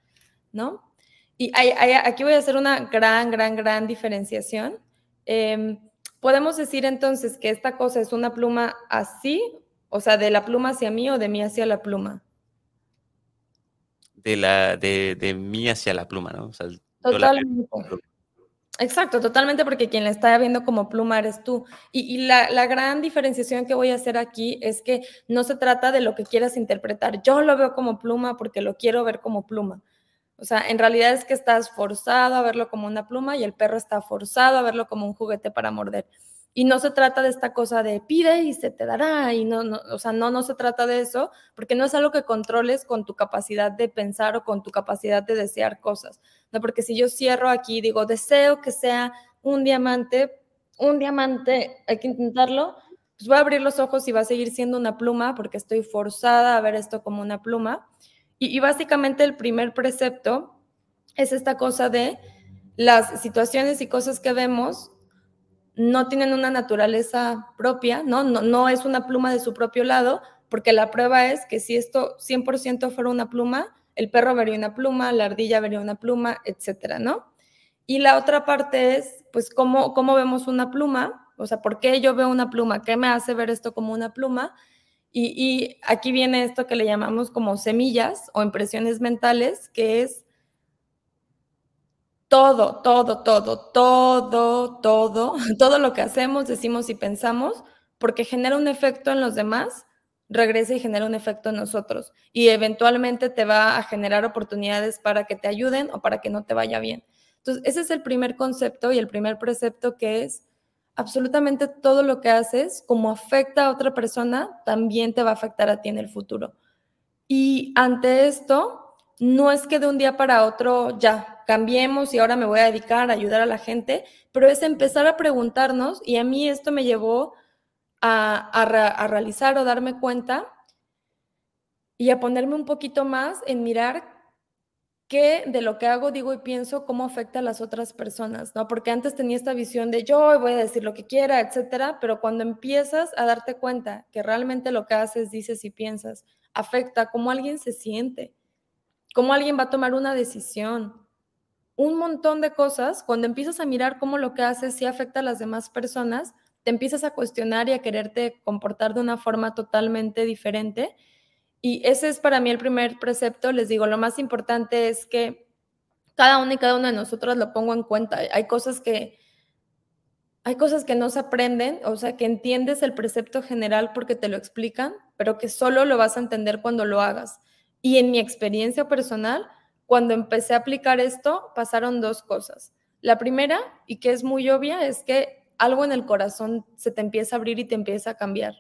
¿no? Y aquí voy a hacer una gran, gran, gran diferenciación. Eh, Podemos decir entonces que esta cosa es una pluma así, o sea, de la pluma hacia mí o de mí hacia la pluma. De, la, de, mí hacia la pluma, ¿no? totalmente. Exacto, totalmente, porque quien la está viendo como pluma eres tú. Y, la, la, gran diferenciación que voy a hacer aquí es que no se trata de lo que quieras interpretar. Yo lo veo como pluma porque lo quiero ver como pluma. O sea, en realidad es que estás forzado a verlo como una pluma y el perro está forzado a verlo como un juguete para morder. Y no se trata de esta cosa de pide y se te dará, y no, o sea, no, no se trata de eso, porque no es algo que controles con tu capacidad de pensar o con tu capacidad de desear cosas. No, porque si yo cierro aquí y digo, deseo que sea un diamante, un diamante, hay que intentarlo, pues voy a abrir los ojos y va a seguir siendo una pluma porque estoy forzada a ver esto como una pluma. Y, básicamente el primer precepto es esta cosa de las situaciones y cosas que vemos no tienen una naturaleza propia, ¿no? No, no es una pluma de su propio lado, porque la prueba es que si esto 100% fuera una pluma, el perro vería una pluma, la ardilla vería una pluma, etcétera, ¿no? Y la otra parte es, pues, ¿cómo, cómo vemos una pluma? O sea, ¿por qué yo veo una pluma? ¿Qué me hace ver esto como una pluma? Y, aquí viene esto que le llamamos como semillas o impresiones mentales, que es todo, todo, todo, todo, todo, todo lo que hacemos, decimos y pensamos, porque genera un efecto en los demás regresa y genera un efecto en nosotros y eventualmente te va a generar oportunidades para que te ayuden o para que no te vaya bien. Entonces, ese es el primer concepto y el primer precepto que es absolutamente todo lo que haces, como afecta a otra persona, también te va a afectar a ti en el futuro. Y ante esto, no es que de un día para otro ya cambiemos y ahora me voy a dedicar a ayudar a la gente, pero es empezar a preguntarnos y a mí esto me llevó a, realizar o darme cuenta y a ponerme un poquito más en mirar qué de lo que hago, digo y pienso, cómo afecta a las otras personas, ¿no? Porque antes tenía esta visión de yo voy a decir lo que quiera, etcétera, pero cuando empiezas a darte cuenta que realmente lo que haces, dices y piensas afecta cómo alguien se siente, cómo alguien va a tomar una decisión, un montón de cosas, cuando empiezas a mirar cómo lo que haces sí afecta a las demás personas, te empiezas a cuestionar y a quererte comportar de una forma totalmente diferente. Y ese es para mí el primer precepto. Les digo, lo más importante es que cada uno y cada una de nosotros lo pongo en cuenta. Hay cosas que hay cosas que no se aprenden, o sea, que entiendes el precepto general porque te lo explican, pero que solo lo vas a entender cuando lo hagas. Y en mi experiencia personal, cuando empecé a aplicar esto, pasaron dos cosas. La primera, y que es muy obvia, es que algo en el corazón se te empieza a abrir y te empieza a cambiar.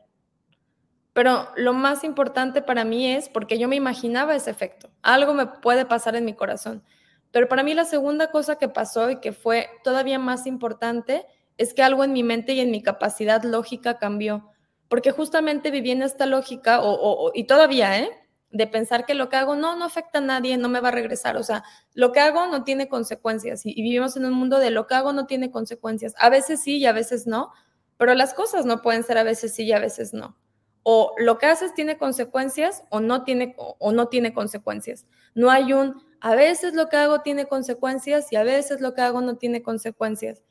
Pero lo más importante para mí es porque yo me imaginaba ese efecto. Algo me puede pasar en mi corazón. Pero para mí la segunda cosa que pasó y que fue todavía más importante es que algo en mi mente y en mi capacidad lógica cambió. Porque justamente viví en esta lógica, o, y todavía, ¿eh? de pensar que lo que hago no, no afecta a nadie, no me va a regresar. O sea, lo que hago no tiene consecuencias y, vivimos en un mundo de lo que hago no tiene consecuencias. A veces sí y a veces no, pero las cosas no pueden ser a veces sí y a veces no. O lo que haces tiene consecuencias o no tiene, o no tiene consecuencias. No hay un, a veces lo que hago tiene consecuencias y a veces lo que hago no tiene consecuencias.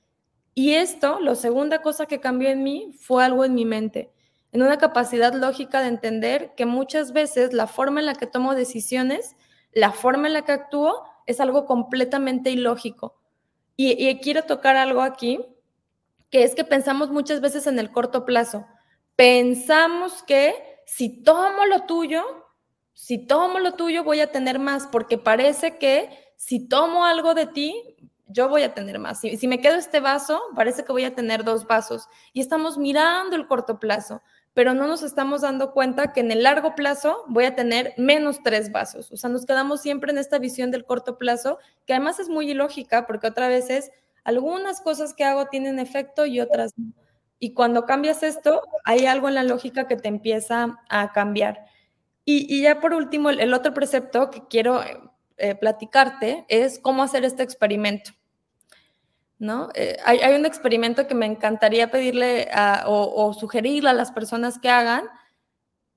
Y esto, la segunda cosa que cambió en mí fue algo en mi mente en una capacidad lógica de entender que muchas veces la forma en la que tomo decisiones, la forma en la que actúo, es algo completamente ilógico. Y, quiero tocar algo aquí, que es que pensamos muchas veces en el corto plazo. Pensamos que si tomo lo tuyo, si tomo lo tuyo voy a tener más, porque parece que si tomo algo de ti, yo voy a tener más. Si, si me quedo este vaso, parece que voy a tener dos vasos. Y estamos mirando el corto plazo pero no nos estamos dando cuenta que en el largo plazo voy a tener menos tres vasos. O sea, nos quedamos siempre en esta visión del corto plazo, que además es muy ilógica, porque otra vez es, algunas cosas que hago tienen efecto y otras no. Y cuando cambias esto, hay algo en la lógica que te empieza a cambiar. Y, ya por último, el, otro precepto que quiero eh, platicarte es cómo hacer este experimento. ¿no? Eh, hay, un experimento que me encantaría pedirle o, sugerirle a las personas que hagan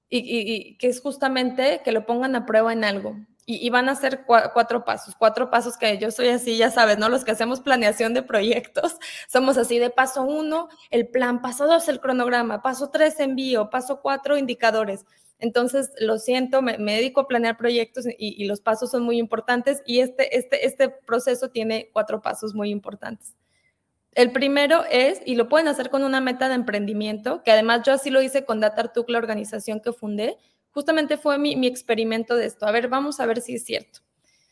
y, que es justamente que lo pongan a prueba en algo. Y, van a ser cuatro pasos, cuatro pasos que yo soy así, ya sabes, ¿no? Los que hacemos planeación de proyectos, somos así de paso uno, el plan, paso dos, el cronograma, paso tres, envío, paso cuatro, indicadores. Entonces, lo siento, me, dedico a planear proyectos y, los pasos son muy importantes y este, este, este proceso tiene cuatro pasos muy importantes. El primero es, y lo pueden hacer con una meta de emprendimiento, que además yo así lo hice con DataRtuk, la organización que fundé, justamente fue mi, experimento de esto. A ver, vamos a ver si es cierto.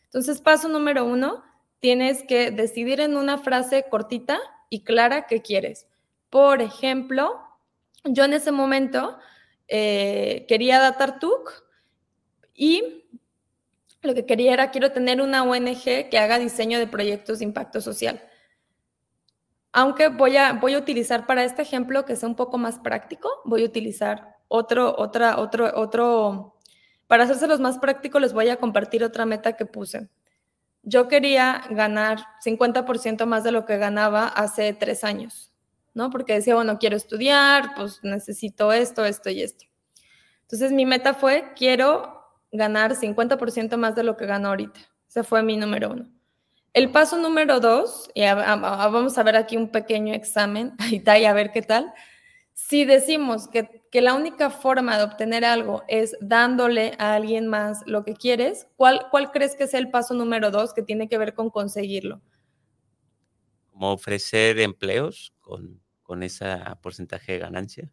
Entonces, paso número uno, tienes que decidir en una frase cortita y clara qué quieres. Por ejemplo, yo en ese momento eh, quería Datartuk y lo que quería era, quiero tener una ONG que haga diseño de proyectos de impacto social. Aunque voy a, voy a utilizar para este ejemplo que sea un poco más práctico, voy a utilizar otro, otra, otro, otro, para hacérselos más prácticos les voy a compartir otra meta que puse. Yo quería ganar 50% más de lo que ganaba hace tres años. ¿no? Porque decía, bueno, quiero estudiar, pues necesito esto, esto y esto. Entonces mi meta fue, quiero ganar 50% más de lo que gano ahorita. Ese fue mi número uno. El paso número dos, y vamos a ver aquí un pequeño examen, y a ver qué tal. Si decimos que, que, la única forma de obtener algo es dándole a alguien más lo que quieres, ¿cuál, ¿cuál crees que es el paso número dos que tiene que ver con conseguirlo? Como ofrecer empleos con con ese porcentaje de ganancia?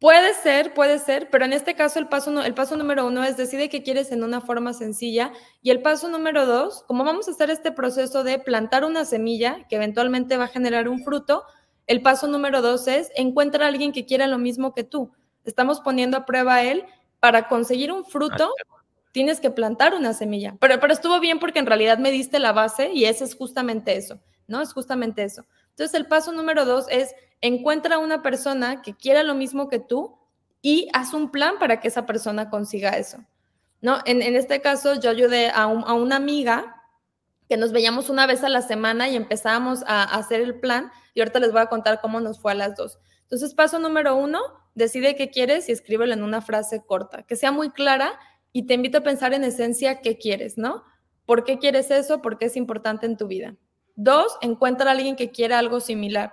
Puede ser, puede ser, pero en este caso el paso, el paso número uno es decide qué quieres en una forma sencilla y el paso número dos, como vamos a hacer este proceso de plantar una semilla que eventualmente va a generar un fruto, el paso número dos es encuentra a alguien que quiera lo mismo que tú. Estamos poniendo a prueba a él para conseguir un fruto. Tienes que plantar una semilla, pero, pero estuvo bien porque en realidad me diste la base y ese es justamente eso, ¿no? Es justamente eso. Entonces, el paso número dos es encuentra a una persona que quiera lo mismo que tú y haz un plan para que esa persona consiga eso. ¿no? En, este caso, yo ayudé a, una amiga que nos veíamos una vez a la semana y empezábamos a, hacer el plan y ahorita les voy a contar cómo nos fue a las dos. Entonces, paso número uno, decide qué quieres y escríbelo en una frase corta, que sea muy clara y te invito a pensar en esencia qué quieres, ¿no? ¿Por qué quieres eso? ¿Por qué es importante en tu vida? Dos, encuentra a alguien que quiera algo similar.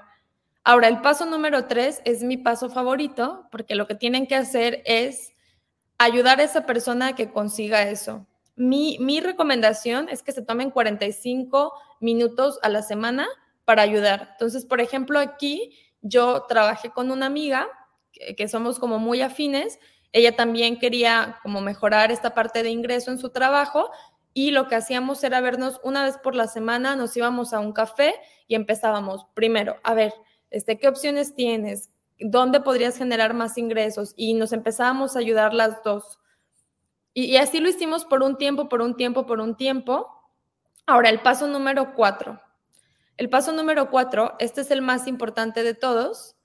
Ahora, el paso número tres es mi paso favorito, porque lo que tienen que hacer es ayudar a esa persona a que consiga eso. Mi, mi recomendación es que se tomen 45 minutos a la semana para ayudar. Entonces, por ejemplo, aquí yo trabajé con una amiga que, somos como muy afines. Ella también quería como mejorar esta parte de ingreso en su trabajo y lo que hacíamos era vernos una vez por la semana, nos íbamos a un café y empezábamos primero, a ver, este, ¿qué opciones tienes? ¿Dónde podrías generar más ingresos? Y nos empezábamos a ayudar las dos. Y, así lo hicimos por un tiempo, por un tiempo, por un tiempo. Ahora, el paso número cuatro. El paso número cuatro, este es el más importante de todos,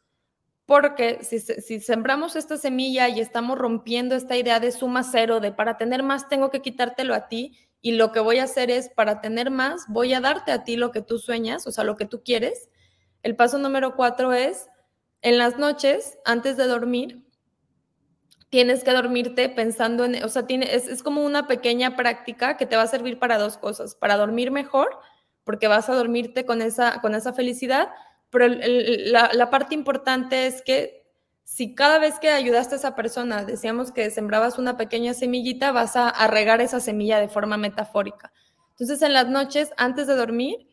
porque si, si, sembramos esta semilla y estamos rompiendo esta idea de suma cero, de para tener más tengo que quitártelo a ti, y lo que voy a hacer es, para tener más, voy a darte a ti lo que tú sueñas, o sea, lo que tú quieres, el paso número cuatro es, en las noches, antes de dormir, tienes que dormirte pensando en, o sea, tiene, es, como una pequeña práctica que te va a servir para dos cosas, para dormir mejor, porque vas a dormirte con esa, con esa felicidad, pero la, la, parte importante es que si cada vez que ayudaste a esa persona, decíamos que sembrabas una pequeña semillita, vas a, a regar esa semilla de forma metafórica. Entonces, en las noches, antes de dormir,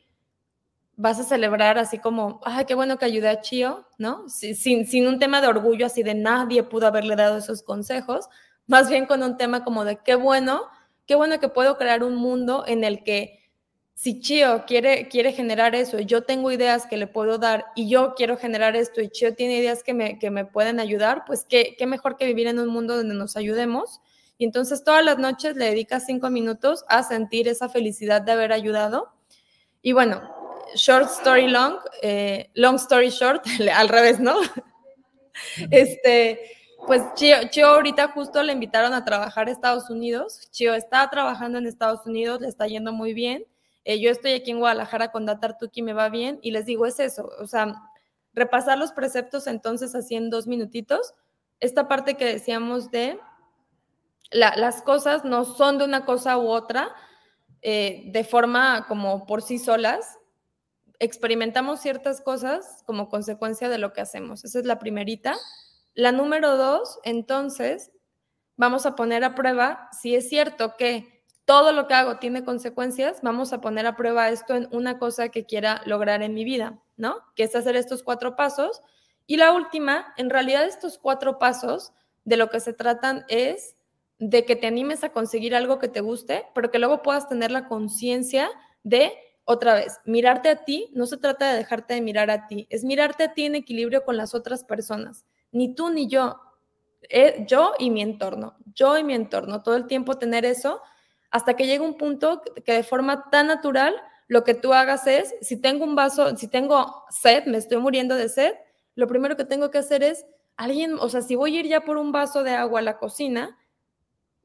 vas a celebrar así como, ay, qué bueno que ayudé a Chio, ¿no? Sin, sin un tema de orgullo así de nadie pudo haberle dado esos consejos, más bien con un tema como de qué bueno, qué bueno que puedo crear un mundo en el que si Chio quiere, quiere generar eso yo tengo ideas que le puedo dar y yo quiero generar esto y Chio tiene ideas que me, que me pueden ayudar, pues qué, qué mejor que vivir en un mundo donde nos ayudemos. Y entonces todas las noches le dedicas cinco minutos a sentir esa felicidad de haber ayudado. Y bueno, short story long, eh, long story short, al revés, ¿no? Este, pues Chio, ahorita justo le invitaron a trabajar a Estados Unidos. Chio está trabajando en Estados Unidos, le está yendo muy bien. Eh, yo estoy aquí en Guadalajara con Datartuki, me va bien. Y les digo, es eso, o sea, repasar los preceptos entonces así en dos minutitos. Esta parte que decíamos de las cosas no son de una cosa u otra eh, de forma como por sí solas, experimentamos ciertas cosas como consecuencia de lo que hacemos. Esa es la primerita. La número dos, entonces, vamos a poner a prueba si es cierto que todo lo que hago tiene consecuencias, vamos a poner a prueba esto en una cosa que quiera lograr en mi vida, ¿no? Que es hacer estos cuatro pasos. Y la última, en realidad estos cuatro pasos de lo que se tratan es de que te animes a conseguir algo que te guste, pero que luego puedas tener la conciencia de otra vez, mirarte a ti no se trata de dejarte de mirar a ti, es mirarte a ti en equilibrio con las otras personas, ni tú ni yo, eh, yo y mi entorno, yo y mi entorno, todo el tiempo tener eso hasta que llegue un punto que de forma tan natural lo que tú hagas es, si tengo un vaso, si tengo sed, me estoy muriendo de sed, lo primero que tengo que hacer es, alguien, o sea, si voy a ir ya por un vaso de agua a la cocina,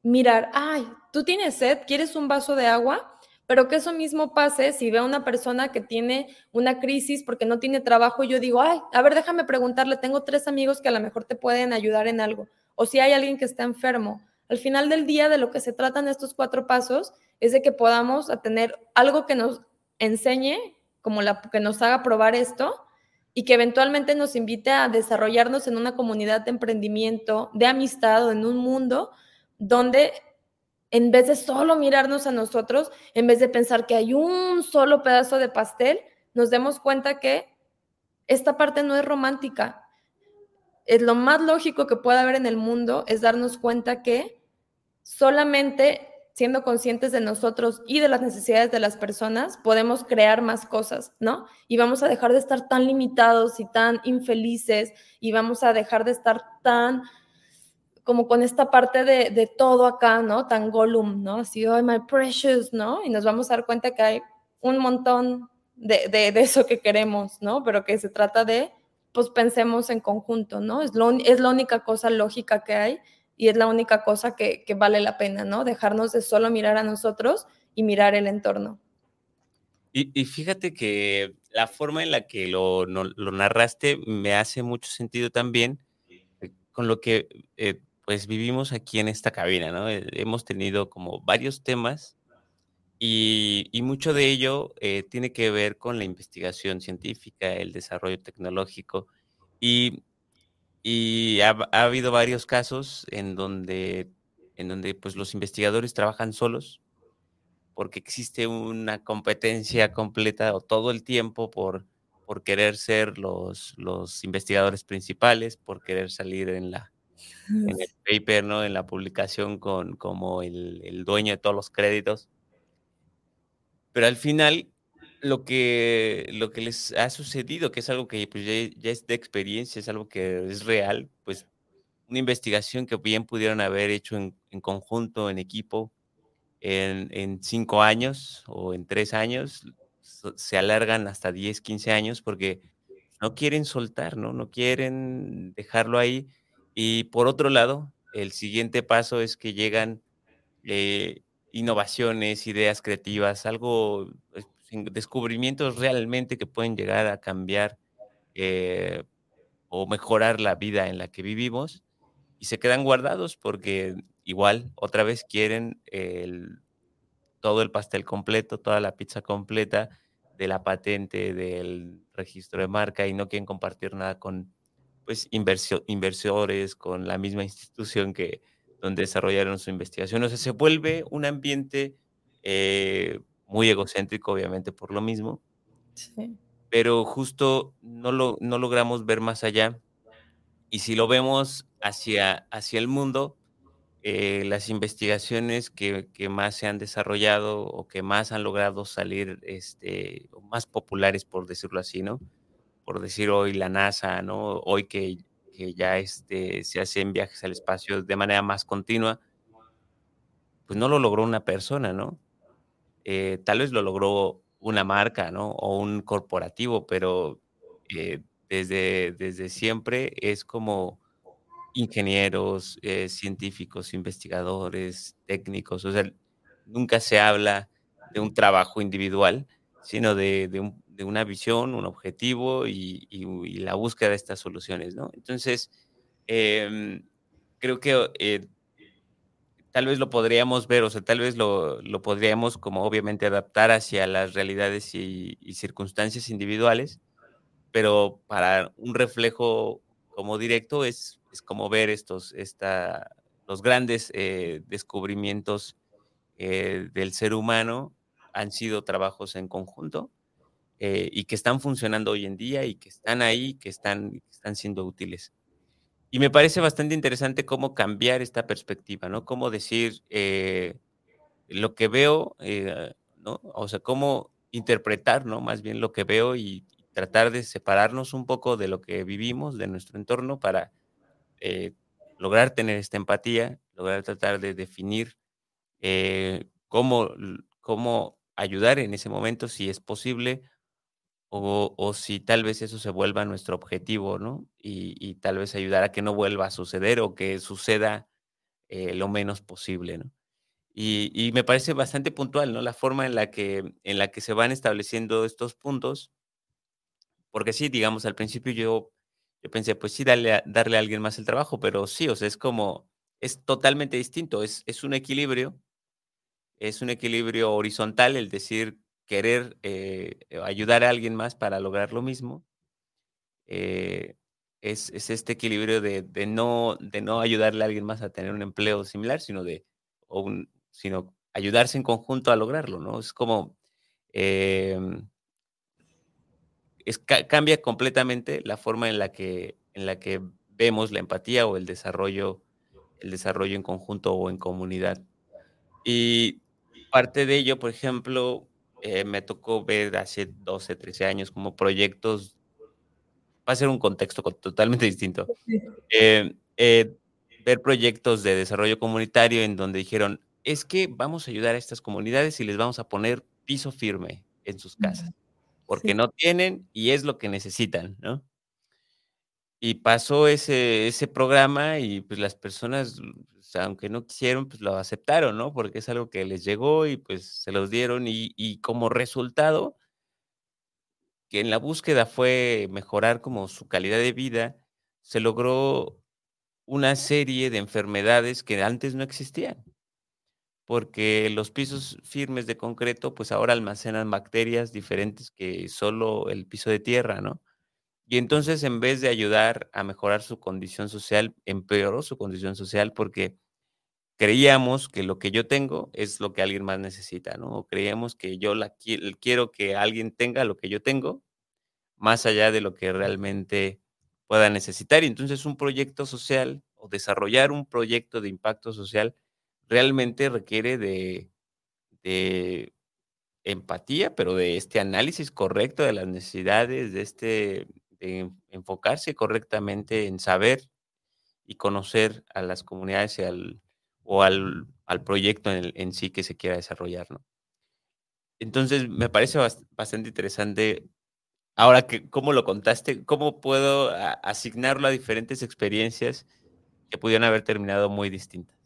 mirar, ay, tú tienes sed, ¿quieres un vaso de agua? Pero que eso mismo pase si veo a una persona que tiene una crisis porque no tiene trabajo y yo digo, ay, a ver, déjame preguntarle, tengo tres amigos que a lo mejor te pueden ayudar en algo, o si hay alguien que está enfermo. Al final del día, de lo que se tratan estos cuatro pasos es de que podamos tener algo que nos enseñe, como la que nos haga probar esto, y que eventualmente nos invite a desarrollarnos en una comunidad de emprendimiento, de amistad o en un mundo donde en vez de solo mirarnos a nosotros, en vez de pensar que hay un solo pedazo de pastel, nos demos cuenta que esta parte no es romántica. es lo más lógico que pueda haber en el mundo es darnos cuenta que solamente siendo conscientes de nosotros y de las necesidades de las personas, podemos crear más cosas, ¿no? Y vamos a dejar de estar tan limitados y tan infelices y vamos a dejar de estar tan como con esta parte de, todo acá, ¿no? Tan Gollum, ¿no? Así, oh, my precious, ¿no? Y nos vamos a dar cuenta que hay un montón de, de, eso que queremos, ¿no? Pero que se trata de, pues pensemos en conjunto, ¿no? Es, lo, es la única cosa lógica que hay y es la única cosa que, vale la pena, ¿no? Dejarnos de solo mirar a nosotros y mirar el entorno. Y, fíjate que la forma en la que lo, lo, narraste me hace mucho sentido también eh, con lo que eh, pues vivimos aquí en esta cabina, ¿no? Eh, hemos tenido como varios temas y, mucho de ello tiene que ver con la investigación científica, el desarrollo tecnológico y y ha, habido varios casos en donde, en donde pues, los investigadores trabajan solos porque existe una competencia completa o todo el tiempo por, por querer ser los, los investigadores principales, por querer salir en la en el paper, ¿no? En la publicación con como el, el dueño de todos los créditos. Pero al final lo que, lo que les ha sucedido, que es algo que pues, ya, es de experiencia, es algo que es real, pues una investigación que bien pudieron haber hecho en, conjunto, en equipo, en, cinco años o en tres años, se alargan hasta 10, 15 años porque no quieren soltar, ¿no? No quieren dejarlo ahí. Y por otro lado, el siguiente paso es que llegan eh, innovaciones, ideas creativas, algo descubrimientos realmente que pueden llegar a cambiar eh, o mejorar la vida en la que vivimos y se quedan guardados porque igual otra vez quieren todo el pastel completo, toda la pizza completa de la patente, del registro de marca y no quieren compartir nada con pues inversores, con la misma institución que donde desarrollaron su investigación. O sea, se vuelve un ambiente eh, muy egocéntrico, obviamente, por lo mismo. Pero justo no, lo, no logramos ver más allá. Y si lo vemos hacia, hacia el mundo, eh, las investigaciones que, que, más se han desarrollado o que más han logrado salir este, más populares, por decirlo así, ¿no? Por decir hoy la NASA, ¿no? Hoy que, que ya este, se hacen viajes al espacio de manera más continua, pues no lo logró una persona, ¿no? Eh, tal vez lo logró una marca, ¿no? O un corporativo, pero eh, desde, desde siempre es como ingenieros, eh, científicos, investigadores, técnicos, o sea, nunca se habla de un trabajo individual, sino de, una visión, un objetivo y, la búsqueda de estas soluciones, ¿no? Entonces, em, creo que tal vez lo podríamos ver, o sea, tal vez lo, lo podríamos como obviamente adaptar hacia las realidades y, circunstancias individuales, pero para un reflejo como directo es, es como ver estos, esta, los grandes eh, descubrimientos eh, del ser humano han sido trabajos en conjunto eh, y que están funcionando hoy en día y que están ahí, que están, están siendo útiles. Y me parece bastante interesante cómo cambiar esta perspectiva, ¿no? Cómo decir eh, lo que veo, eh, ¿no? O sea, cómo interpretar, ¿no? Más bien lo que veo y, tratar de separarnos un poco de lo que vivimos, de nuestro entorno, para eh, lograr tener esta empatía, lograr tratar de definir cómo, cómo ayudar en ese momento, si es posible, o, si tal vez eso se vuelva nuestro objetivo, ¿no? Y, tal vez ayudar a que no vuelva a suceder o que suceda eh, lo menos posible, ¿no? Y, me parece bastante puntual, ¿no? La forma en la que, en la que se van estableciendo estos puntos, porque sí, digamos, al principio yo, yo pensé, pues sí, darle a, darle a alguien más el trabajo, pero sí, o sea, es como, es totalmente distinto, es, es un equilibrio, es un equilibrio horizontal, el decir, querer eh, ayudar a alguien más para lograr lo mismo, eh, es, este equilibrio de, no, de no ayudarle a alguien más a tener un empleo similar, sino de un, sino ayudarse en conjunto a lograrlo, ¿no? Es como em, es, cambia completamente la forma en la que, en la que vemos la empatía o el desarrollo, el desarrollo en conjunto o en comunidad. Y parte de ello, por ejemplo, eh, me tocó ver hace 12, 13 años como proyectos, va a ser un contexto totalmente distinto, eh, eh, ver proyectos de desarrollo comunitario en donde dijeron, es que vamos a ayudar a estas comunidades y les vamos a poner piso firme en sus casas, porque no tienen y es lo que necesitan, ¿no? Y pasó ese, ese programa y pues las personas, aunque no quisieron, pues lo aceptaron, ¿no? Porque es algo que les llegó y pues se los dieron y, y como resultado, que en la búsqueda fue mejorar como su calidad de vida, se logró una serie de enfermedades que antes no existían porque los pisos firmes de concreto, pues ahora almacenan bacterias diferentes que solo el piso de tierra, ¿no? Y entonces, en vez de ayudar a mejorar su condición social, empeoró su condición social porque creíamos que lo que yo tengo es lo que alguien más necesita, ¿no? O creíamos que yo la quiero que alguien tenga lo que yo tengo, más allá de lo que realmente pueda necesitar. Y entonces un proyecto social o desarrollar un proyecto de impacto social realmente requiere de, empatía, pero de este análisis correcto de las necesidades, de este de enfocarse correctamente en saber y conocer a las comunidades al, o al, proyecto en, sí que se quiera desarrollar, ¿no? Entonces, me parece bastante interesante. Ahora que, ¿cómo lo contaste? ¿Cómo puedo asignarlo a diferentes experiencias que pudieran haber terminado muy distintas?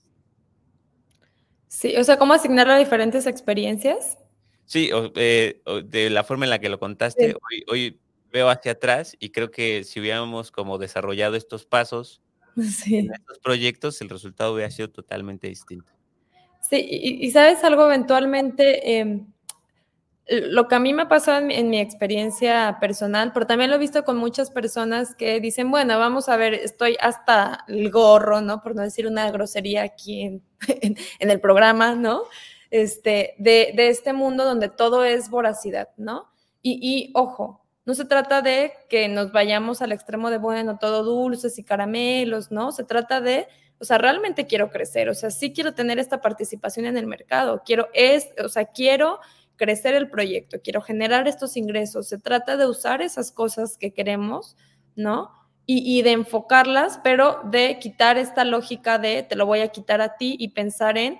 Sí, o sea, ¿cómo asignarlo a diferentes experiencias? Sí, eh, de la forma en la que lo contaste, hoy, veo hacia atrás y creo que si hubiéramos como desarrollado estos pasos en estos proyectos, el resultado hubiera sido totalmente distinto. Sí, y, sabes algo, eventualmente, em, lo que a mí me pasó en, en, mi experiencia personal, pero también lo he visto con muchas personas que dicen, bueno, vamos a ver, estoy hasta el gorro, ¿no? Por no decir una grosería aquí en, en, el programa, ¿no? Este, de, de, este mundo donde todo es voracidad, ¿no? Y, y, ojo, no se trata de que nos vayamos al extremo de, bueno, todo dulces y caramelos, ¿no? Se trata de, o sea, realmente quiero crecer, o sea, sí quiero tener esta participación en el mercado, quiero, es, o sea, quiero crecer el proyecto, quiero generar estos ingresos. Se trata de usar esas cosas que queremos, ¿no? Y, de enfocarlas, pero de quitar esta lógica de te lo voy a quitar a ti y pensar en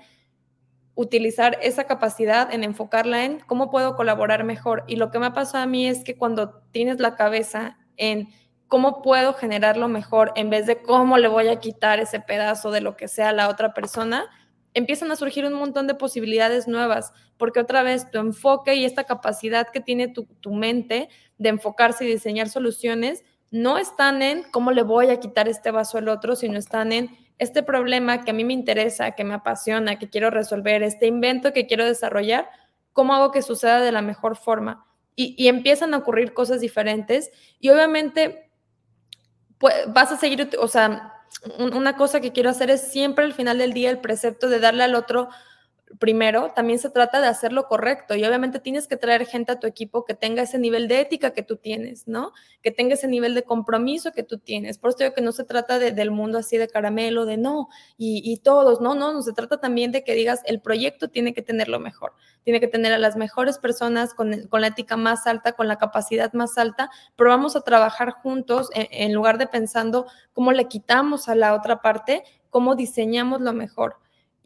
utilizar esa capacidad, en enfocarla en cómo puedo colaborar mejor. Y lo que me ha pasado a mí es que cuando tienes la cabeza en cómo puedo generarlo mejor en vez de cómo le voy a quitar ese pedazo de lo que sea a la otra persona, empiezan a surgir un montón de posibilidades nuevas, porque otra vez tu enfoque y esta capacidad que tiene tu, mente de enfocarse y diseñar soluciones no están en cómo le voy a quitar este vaso al otro, sino están en este problema que a mí me interesa, que me apasiona, que quiero resolver, este invento que quiero desarrollar, cómo hago que suceda de la mejor forma. Y, y empiezan a ocurrir cosas diferentes y obviamente pues, vas a seguir, o sea, una cosa que quiero hacer es siempre al final del día el precepto de darle al otro primero, también se trata de hacerlo correcto y obviamente tienes que traer gente a tu equipo que tenga ese nivel de ética que tú tienes, ¿no? Que tenga ese nivel de compromiso que tú tienes. Por eso digo que no se trata del mundo así de caramelo, de no, y, todos, no, no, no, se trata también de que digas, el proyecto tiene que tener lo mejor, tiene que tener a las mejores personas con, la ética más alta, con la capacidad más alta, pero vamos a trabajar juntos en, en lugar de pensando cómo le quitamos a la otra parte, cómo diseñamos lo mejor.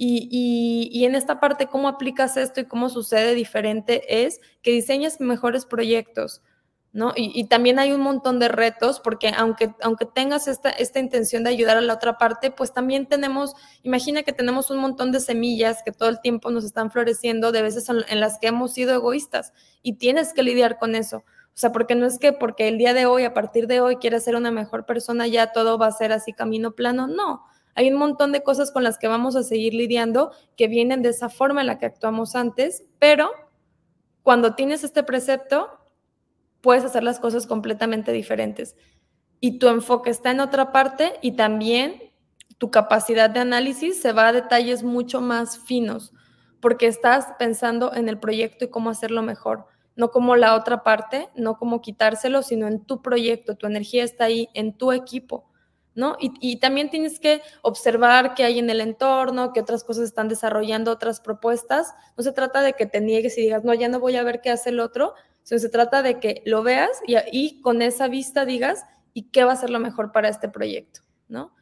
Y, en esta parte, cómo aplicas esto y cómo sucede diferente es que diseñes mejores proyectos, ¿no? Y, también hay un montón de retos, porque aunque, aunque tengas esta, esta intención de ayudar a la otra parte, pues también tenemos, imagina que tenemos un montón de semillas que todo el tiempo nos están floreciendo, de veces en las que hemos sido egoístas, y tienes que lidiar con eso. O sea, porque no es que porque el día de hoy, a partir de hoy, quieres ser una mejor persona, ya todo va a ser así camino plano. No, hay un montón de cosas con las que vamos a seguir lidiando que vienen de esa forma en la que actuamos antes, pero cuando tienes este precepto, puedes hacer las cosas completamente diferentes. Y tu enfoque está en otra parte y también tu capacidad de análisis se va a detalles mucho más finos, porque estás pensando en el proyecto y cómo hacerlo mejor, no como la otra parte, no como quitárselo, sino en tu proyecto, tu energía está ahí, en tu equipo. ¿No? Y, también tienes que observar qué hay en el entorno, qué otras cosas están desarrollando, otras propuestas. No se trata de que te niegues y digas, no, ya no voy a ver qué hace el otro, sino se trata de que lo veas y, y con esa vista digas, ¿y qué va a ser lo mejor para este proyecto, ¿no?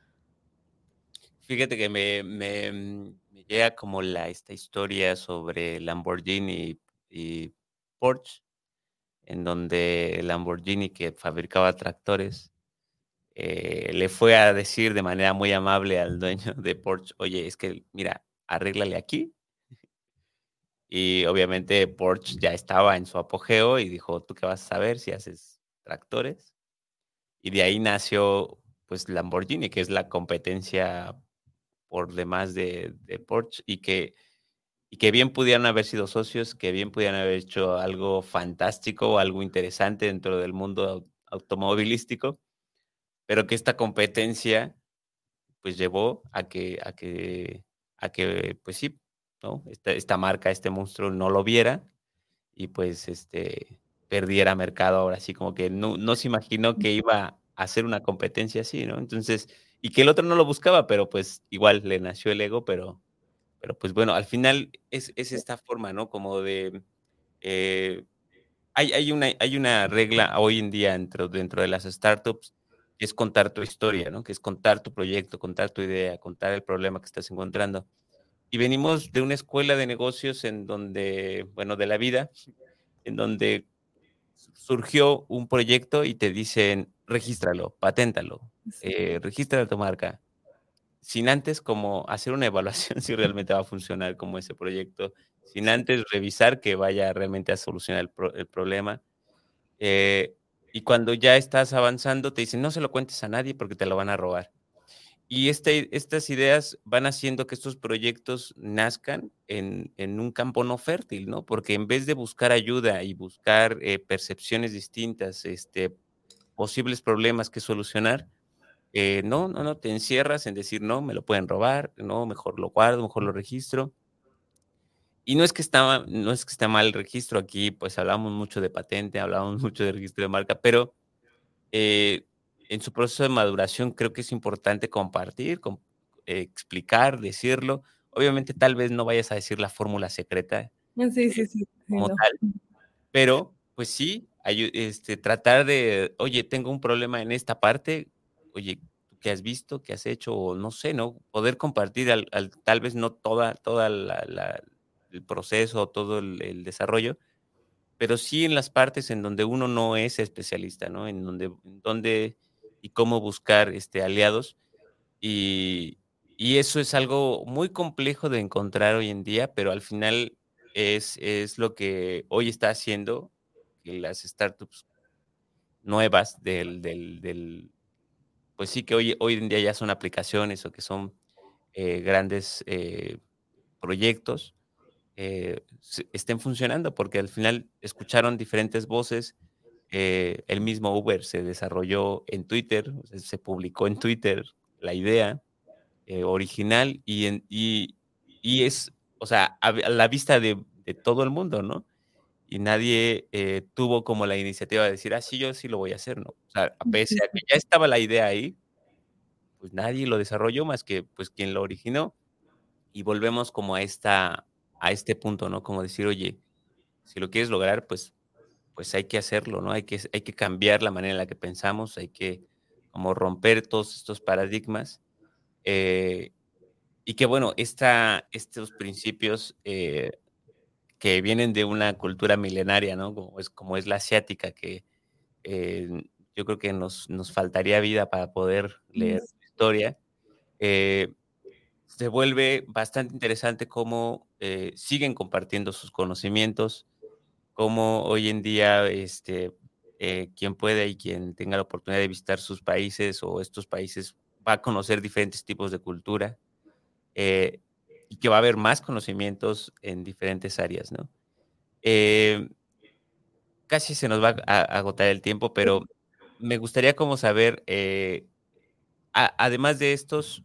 Fíjate que me, me, llega como la, esta historia sobre Lamborghini y Porsche, en donde Lamborghini, que fabricaba tractores, eh, le fue a decir de manera muy amable al dueño de Porsche, oye, es que, mira, arréglale aquí. Y obviamente Porsche ya estaba en su apogeo y dijo, ¿tú qué vas a saber si haces tractores? Y de ahí nació pues Lamborghini, que es la competencia por demás de, Porsche y que, y que bien pudieran haber sido socios, que bien pudieran haber hecho algo fantástico o algo interesante dentro del mundo automovilístico pero que esta competencia pues llevó a que, a que, a que pues sí, ¿no? Esta, esta marca, este monstruo no lo viera y pues este perdiera mercado ahora sí, como que no, no se imaginó que iba a hacer una competencia así, ¿no? Entonces, y que el otro no lo buscaba, pero pues igual le nació el ego, pero, pero pues bueno, al final es, es esta forma, ¿no? Como de... Eh, hay, hay, una, hay una regla hoy en día dentro, dentro de las startups es contar tu historia, ¿no? Que es contar tu proyecto, contar tu idea, contar el problema que estás encontrando. Y venimos de una escuela de negocios en donde, bueno, de la vida, en donde surgió un proyecto y te dicen, regístralo, paténtalo, eh, registra tu marca, sin antes como hacer una evaluación si realmente va a funcionar como ese proyecto, sin antes revisar que vaya realmente a solucionar el, problema. Eh, y cuando ya estás avanzando, te dicen, no se lo cuentes a nadie porque te lo van a robar. Y este, estas ideas van haciendo que estos proyectos nazcan en, un campo no fértil, ¿no? Porque en vez de buscar ayuda y buscar eh, percepciones distintas, este, posibles problemas que solucionar, eh, no, no, no, te encierras en decir, no, me lo pueden robar, no, mejor lo guardo, mejor lo registro. Y no es que está, no es que esté mal el registro aquí, pues hablamos mucho de patente, hablamos mucho de registro de marca, pero eh, en su proceso de maduración creo que es importante compartir, eh, explicar, decirlo. Obviamente tal vez no vayas a decir la fórmula secreta. Ah, sí, sí, sí. Como tal, pero pues sí, este, tratar de, oye, tengo un problema en esta parte, oye, ¿qué has visto? ¿Qué has hecho? O no sé, ¿no? Poder compartir al, tal vez no toda, toda la el proceso, todo el, desarrollo, pero sí en las partes en donde uno no es especialista, ¿no? En donde, donde y cómo buscar este, aliados. Y, y, eso es algo muy complejo de encontrar hoy en día, pero al final es, es lo que hoy está haciendo las startups nuevas del, del, del, pues sí que hoy, hoy en día ya son aplicaciones o que son eh, grandes eh, proyectos, eh, estén funcionando, porque al final escucharon diferentes voces. Eh, el mismo Uber se desarrolló en Twitter, se publicó en Twitter la idea eh, original y, en, y, y, es, o sea, a, la vista de, de, todo el mundo, ¿no? Y nadie tuvo como la iniciativa de decir, ah, sí, yo sí lo voy a hacer, ¿no? O sea, a pesar de que ya estaba la idea ahí, pues nadie lo desarrolló más que pues quien lo originó. Y volvemos como a esta, a este punto, ¿no? Como decir, oye, si lo quieres lograr, pues, pues hay que hacerlo, ¿no? Hay que, hay que cambiar la manera en la que pensamos, hay que como romper todos estos paradigmas. Eh, y que bueno, esta, estos principios eh, que vienen de una cultura milenaria, ¿no? Como es, como es la asiática, que eh, yo creo que nos, nos faltaría vida para poder leer su historia se vuelve bastante interesante cómo eh, siguen compartiendo sus conocimientos, cómo hoy en día este, eh, quien puede y quien tenga la oportunidad de visitar sus países o estos países va a conocer diferentes tipos de cultura eh, y que va a haber más conocimientos en diferentes áreas, ¿no? casi se nos va a, agotar el tiempo, pero me gustaría como saber, además de estos,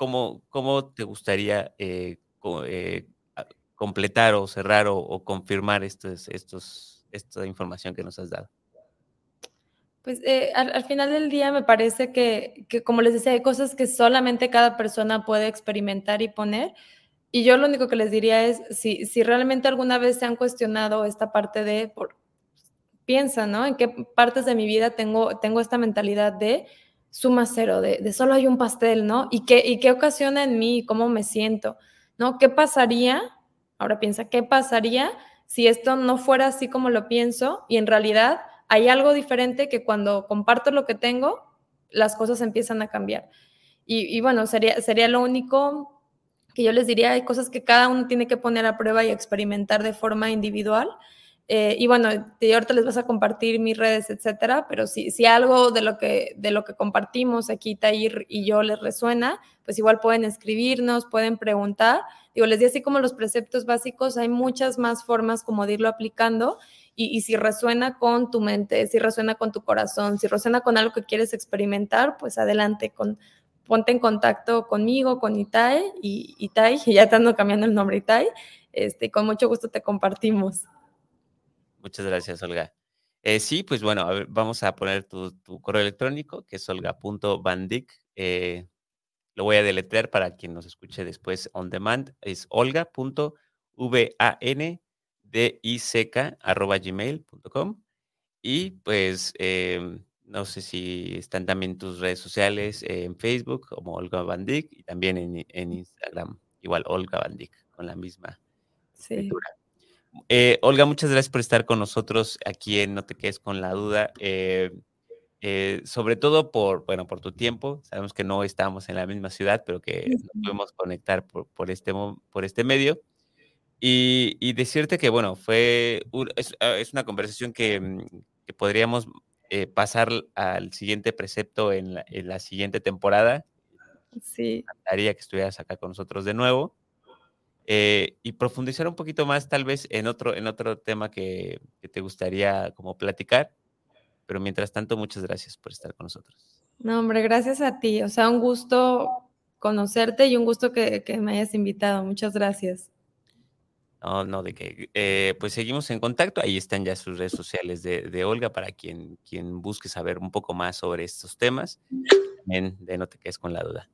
¿cómo, cómo te gustaría eh, eh, completar o cerrar o, confirmar estos, estos, esta información que nos has dado? Pues eh, al, final del día me parece que, que, como les decía, hay cosas que solamente cada persona puede experimentar y poner. Y yo lo único que les diría es, si, si realmente alguna vez se han cuestionado esta parte de, por, piensa, ¿no? En qué partes de mi vida tengo, tengo esta mentalidad de suma cero, de, de solo hay un pastel, ¿no? ¿Y qué, ¿Y qué ocasiona en mí? ¿Cómo me siento? ¿No? ¿Qué pasaría? Ahora piensa, ¿qué pasaría si esto no fuera así como lo pienso y en realidad hay algo diferente que cuando comparto lo que tengo, las cosas empiezan a cambiar? Y, y bueno, sería, sería lo único que yo les diría, hay cosas que cada uno tiene que poner a prueba y experimentar de forma individual eh, y bueno, de ahorita les vas a compartir mis redes, etcétera, pero si, si algo de lo, que, de lo que compartimos aquí, Tair y yo, les resuena, pues igual pueden escribirnos, pueden preguntar. Digo, les di así como los preceptos básicos, hay muchas más formas como de irlo aplicando. Y, y, si resuena con tu mente, si resuena con tu corazón, si resuena con algo que quieres experimentar, pues adelante, con, ponte en contacto conmigo, con Itai, y Itai, y ya te ando cambiando el nombre Itai, este, con mucho gusto te compartimos. Muchas gracias, Olga. Eh, sí, pues bueno, vamos a poner tu, correo electrónico, que es olga.bandic. Eh, lo voy a deletrear para quien nos escuche después on demand. Es olga.vandick.gmail.com. Y pues em, no sé si están también tus redes sociales en Facebook como Olga Bandic y también en, Instagram, igual Olga Bandic, con la misma sí. Eh, Olga, muchas gracias por estar con nosotros aquí en No te quedes con la duda. Eh, eh, sobre todo por, bueno, por tu tiempo. Sabemos que no estamos en la misma ciudad, pero que nos podemos conectar por, este, por este medio. Y, decirte que, bueno, fue, ah, es, una conversación que, mm, podríamos pasar al siguiente precepto en la, en la siguiente temporada. Sí. Me encantaría que estuvieras acá con nosotros de nuevo. Eh, y profundizar un poquito más tal vez en otro, en otro tema que, te gustaría como platicar. Pero mientras tanto, muchas gracias por estar con nosotros. No, hombre, gracias a ti. O sea, un gusto conocerte y un gusto que, me hayas invitado. Muchas gracias. No, no, de que, eh, pues seguimos en contacto. Ahí están ya sus redes sociales de, Olga para quien, quien busque saber un poco más sobre estos temas. También de no te quedes con la duda.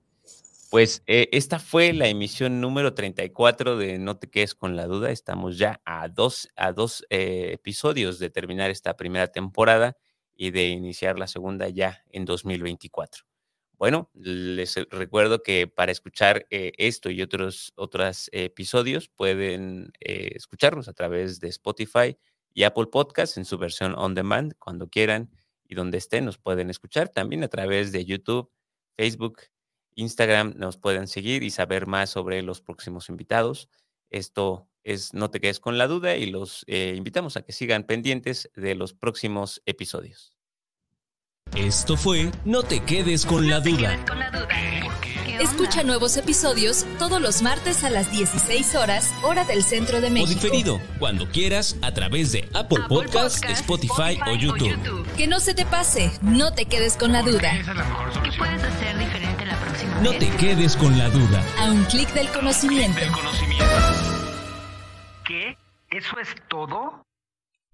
Pues eh, esta fue la emisión número 34 de No te quedes con la duda. Estamos ya a dos, a dos eh, episodios de terminar esta primera temporada y de iniciar la segunda ya en 2024. Bueno, les recuerdo que para escuchar eh, esto y otros, otros episodios pueden escucharnos a través de Spotify y Apple Podcasts en su versión on demand, cuando quieran y donde estén, nos pueden escuchar. También a través de YouTube, Facebook, Instagram nos pueden seguir y saber más sobre los próximos invitados. Esto es No te quedes con la duda y los eh, invitamos a que sigan pendientes de los próximos episodios. Esto fue No te quedes con, la, duda. Escucha nuevos episodios todos los martes a las 16 horas, hora del centro de México. O diferido, cuando quieras, a través de Apple, Podcasts, Spotify, o, YouTube. Que no se te pase, no te quedes con la duda. ¿Qué puedes hacer diferente la próxima No te quedes con la duda. A un clic del conocimiento. ¿Qué? ¿Eso es todo?